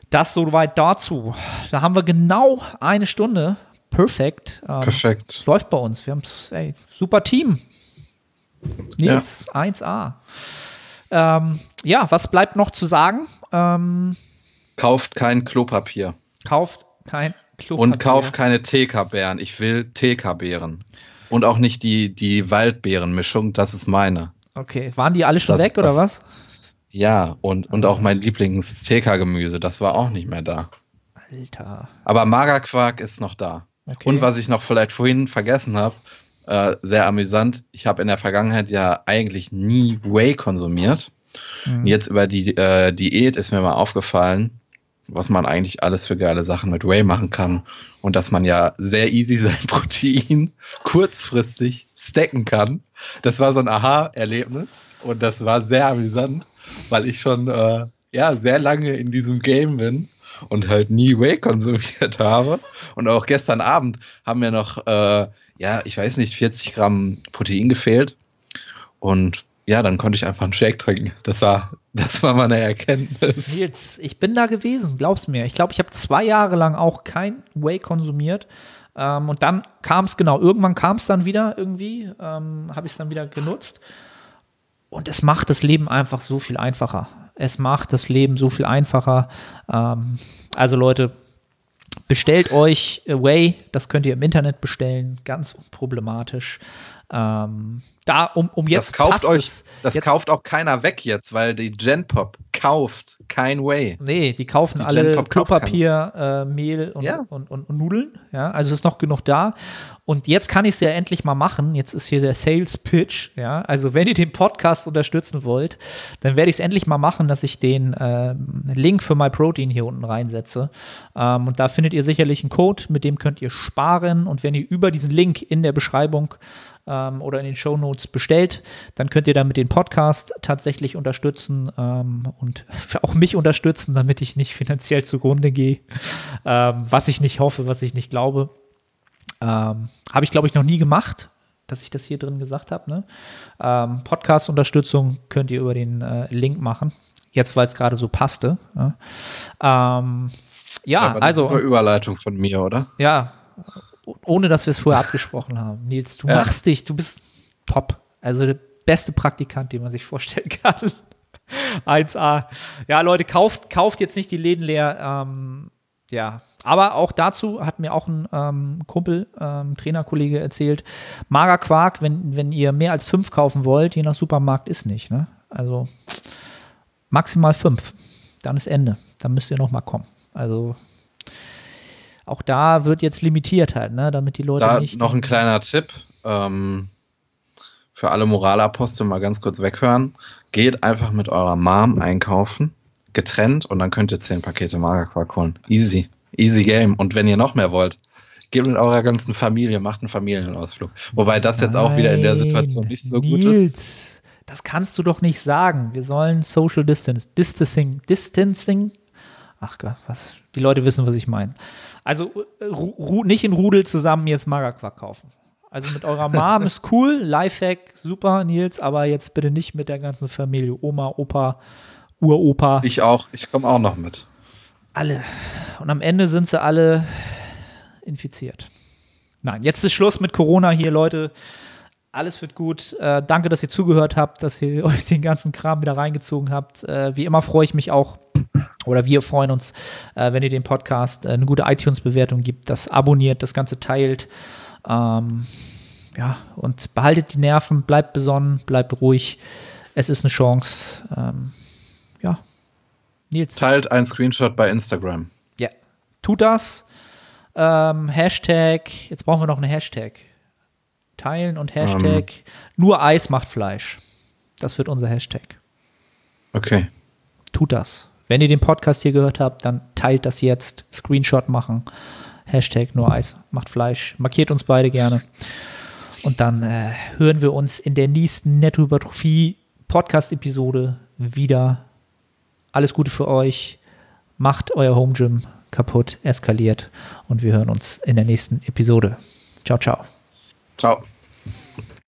Das soweit dazu. Da haben wir genau eine Stunde. Perfekt. Ähm, Perfekt. Läuft bei uns. Wir haben super Team. Nils, ja. 1A. Ähm, ja, was bleibt noch zu sagen? Ähm, kauft kein Klopapier. Kauft kein Klopapier. Und kauft keine TK-Beeren. Ich will TK-Beeren. Und auch nicht die, die Waldbeerenmischung, das ist meine. Okay, waren die alle schon das, weg oder was? Ja, und, und auch mein Lieblings-TK-Gemüse, das war auch nicht mehr da. Alter. Aber Magerquark ist noch da. Okay. Und was ich noch vielleicht vorhin vergessen habe, äh, sehr amüsant, ich habe in der Vergangenheit ja eigentlich nie Whey konsumiert. Mhm. Jetzt über die äh, Diät ist mir mal aufgefallen, was man eigentlich alles für geile Sachen mit Whey machen kann und dass man ja sehr easy sein Protein kurzfristig stacken kann. Das war so ein Aha-Erlebnis und das war sehr amüsant, weil ich schon äh, ja sehr lange in diesem Game bin und halt nie Whey konsumiert habe. Und auch gestern Abend haben mir noch, äh, ja, ich weiß nicht, 40 Gramm Protein gefehlt. Und ja, dann konnte ich einfach einen Shake trinken. Das war, das war meine Erkenntnis. Nils, ich bin da gewesen, glaub's mir. Ich glaube, ich habe zwei Jahre lang auch kein Whey konsumiert. Ähm, und dann kam es, genau, irgendwann kam es dann wieder irgendwie, ähm, habe ich es dann wieder genutzt. Und es macht das Leben einfach so viel einfacher. Es macht das Leben so viel einfacher. Ähm, also Leute, bestellt euch Whey, das könnt ihr im Internet bestellen, ganz unproblematisch. Ähm, da, um, um jetzt. Das kauft euch, das jetzt, kauft auch keiner weg jetzt, weil die Genpop kauft kein Way. Nee, die kaufen die alle Klopapier, äh, Mehl und, ja. und, und, und, Nudeln. Ja, also es ist noch genug da. Und jetzt kann ich es ja endlich mal machen. Jetzt ist hier der Sales Pitch. Ja, also wenn ihr den Podcast unterstützen wollt, dann werde ich es endlich mal machen, dass ich den äh, Link für MyProtein hier unten reinsetze. Ähm, und da findet ihr sicherlich einen Code, mit dem könnt ihr sparen. Und wenn ihr über diesen Link in der Beschreibung ähm, oder in den Show Notes bestellt. Dann könnt ihr damit den Podcast tatsächlich unterstützen ähm, und auch mich unterstützen, damit ich nicht finanziell zugrunde gehe. Ähm, was ich nicht hoffe, was ich nicht glaube. Ähm, habe ich, glaube ich, noch nie gemacht, dass ich das hier drin gesagt habe. Ne? Ähm, Podcast-Unterstützung könnt ihr über den äh, Link machen. Jetzt, weil es gerade so passte. Ne? Ähm, ja, also. Überleitung von mir, oder? Ja, ohne dass wir es vorher abgesprochen haben. Nils, du ja. machst dich, du bist top. Also der beste Praktikant, den man sich vorstellen kann. 1A. Ja, Leute, kauft, kauft jetzt nicht die Läden leer. Ähm, ja, aber auch dazu hat mir auch ein ähm, Kumpel, ähm, Trainerkollege erzählt, mager Quark, wenn, wenn ihr mehr als fünf kaufen wollt, je nach Supermarkt ist nicht. Ne? Also maximal fünf. Dann ist Ende. Dann müsst ihr noch mal kommen. Also auch da wird jetzt limitiert halt, ne, damit die Leute da nicht. Noch ein kleiner Tipp ähm, für alle Moralapostel mal ganz kurz weghören. Geht einfach mit eurer Mom einkaufen, getrennt und dann könnt ihr zehn Pakete Magerquark holen. Easy. Easy Game. Und wenn ihr noch mehr wollt, geht mit eurer ganzen Familie, macht einen Familienausflug. Wobei das jetzt auch wieder in der Situation nicht so Nils, gut ist. Das kannst du doch nicht sagen. Wir sollen Social Distance, Distancing, Distancing. Ach Gott, was? Die Leute wissen, was ich meine. Also äh, nicht in Rudel zusammen jetzt Magerquark kaufen. Also mit eurer Mom ist cool, Lifehack, super, Nils, aber jetzt bitte nicht mit der ganzen Familie. Oma, Opa, Uropa. Ich auch, ich komme auch noch mit. Alle. Und am Ende sind sie alle infiziert. Nein, jetzt ist Schluss mit Corona hier, Leute. Alles wird gut. Äh, danke, dass ihr zugehört habt, dass ihr euch den ganzen Kram wieder reingezogen habt. Äh, wie immer freue ich mich auch, oder wir freuen uns, äh, wenn ihr dem Podcast äh, eine gute iTunes-Bewertung gibt, das abonniert, das Ganze teilt. Ähm, ja, und behaltet die Nerven, bleibt besonnen, bleibt ruhig. Es ist eine Chance. Ähm, ja. Nils. Teilt einen Screenshot bei Instagram. Ja. Tut das. Ähm, Hashtag, jetzt brauchen wir noch einen Hashtag. Teilen und Hashtag. nur Eis macht Fleisch. Das wird unser Hashtag. Okay. Tut das. Wenn ihr den Podcast hier gehört habt, dann teilt das jetzt. Screenshot machen. Hashtag nur Eis macht Fleisch. Markiert uns beide gerne. Und dann äh, hören wir uns in der nächsten Nettohypertrophie Podcast-Episode wieder. Alles Gute für euch. Macht euer Home Gym kaputt, eskaliert. Und wir hören uns in der nächsten Episode. Ciao, ciao. Ciao.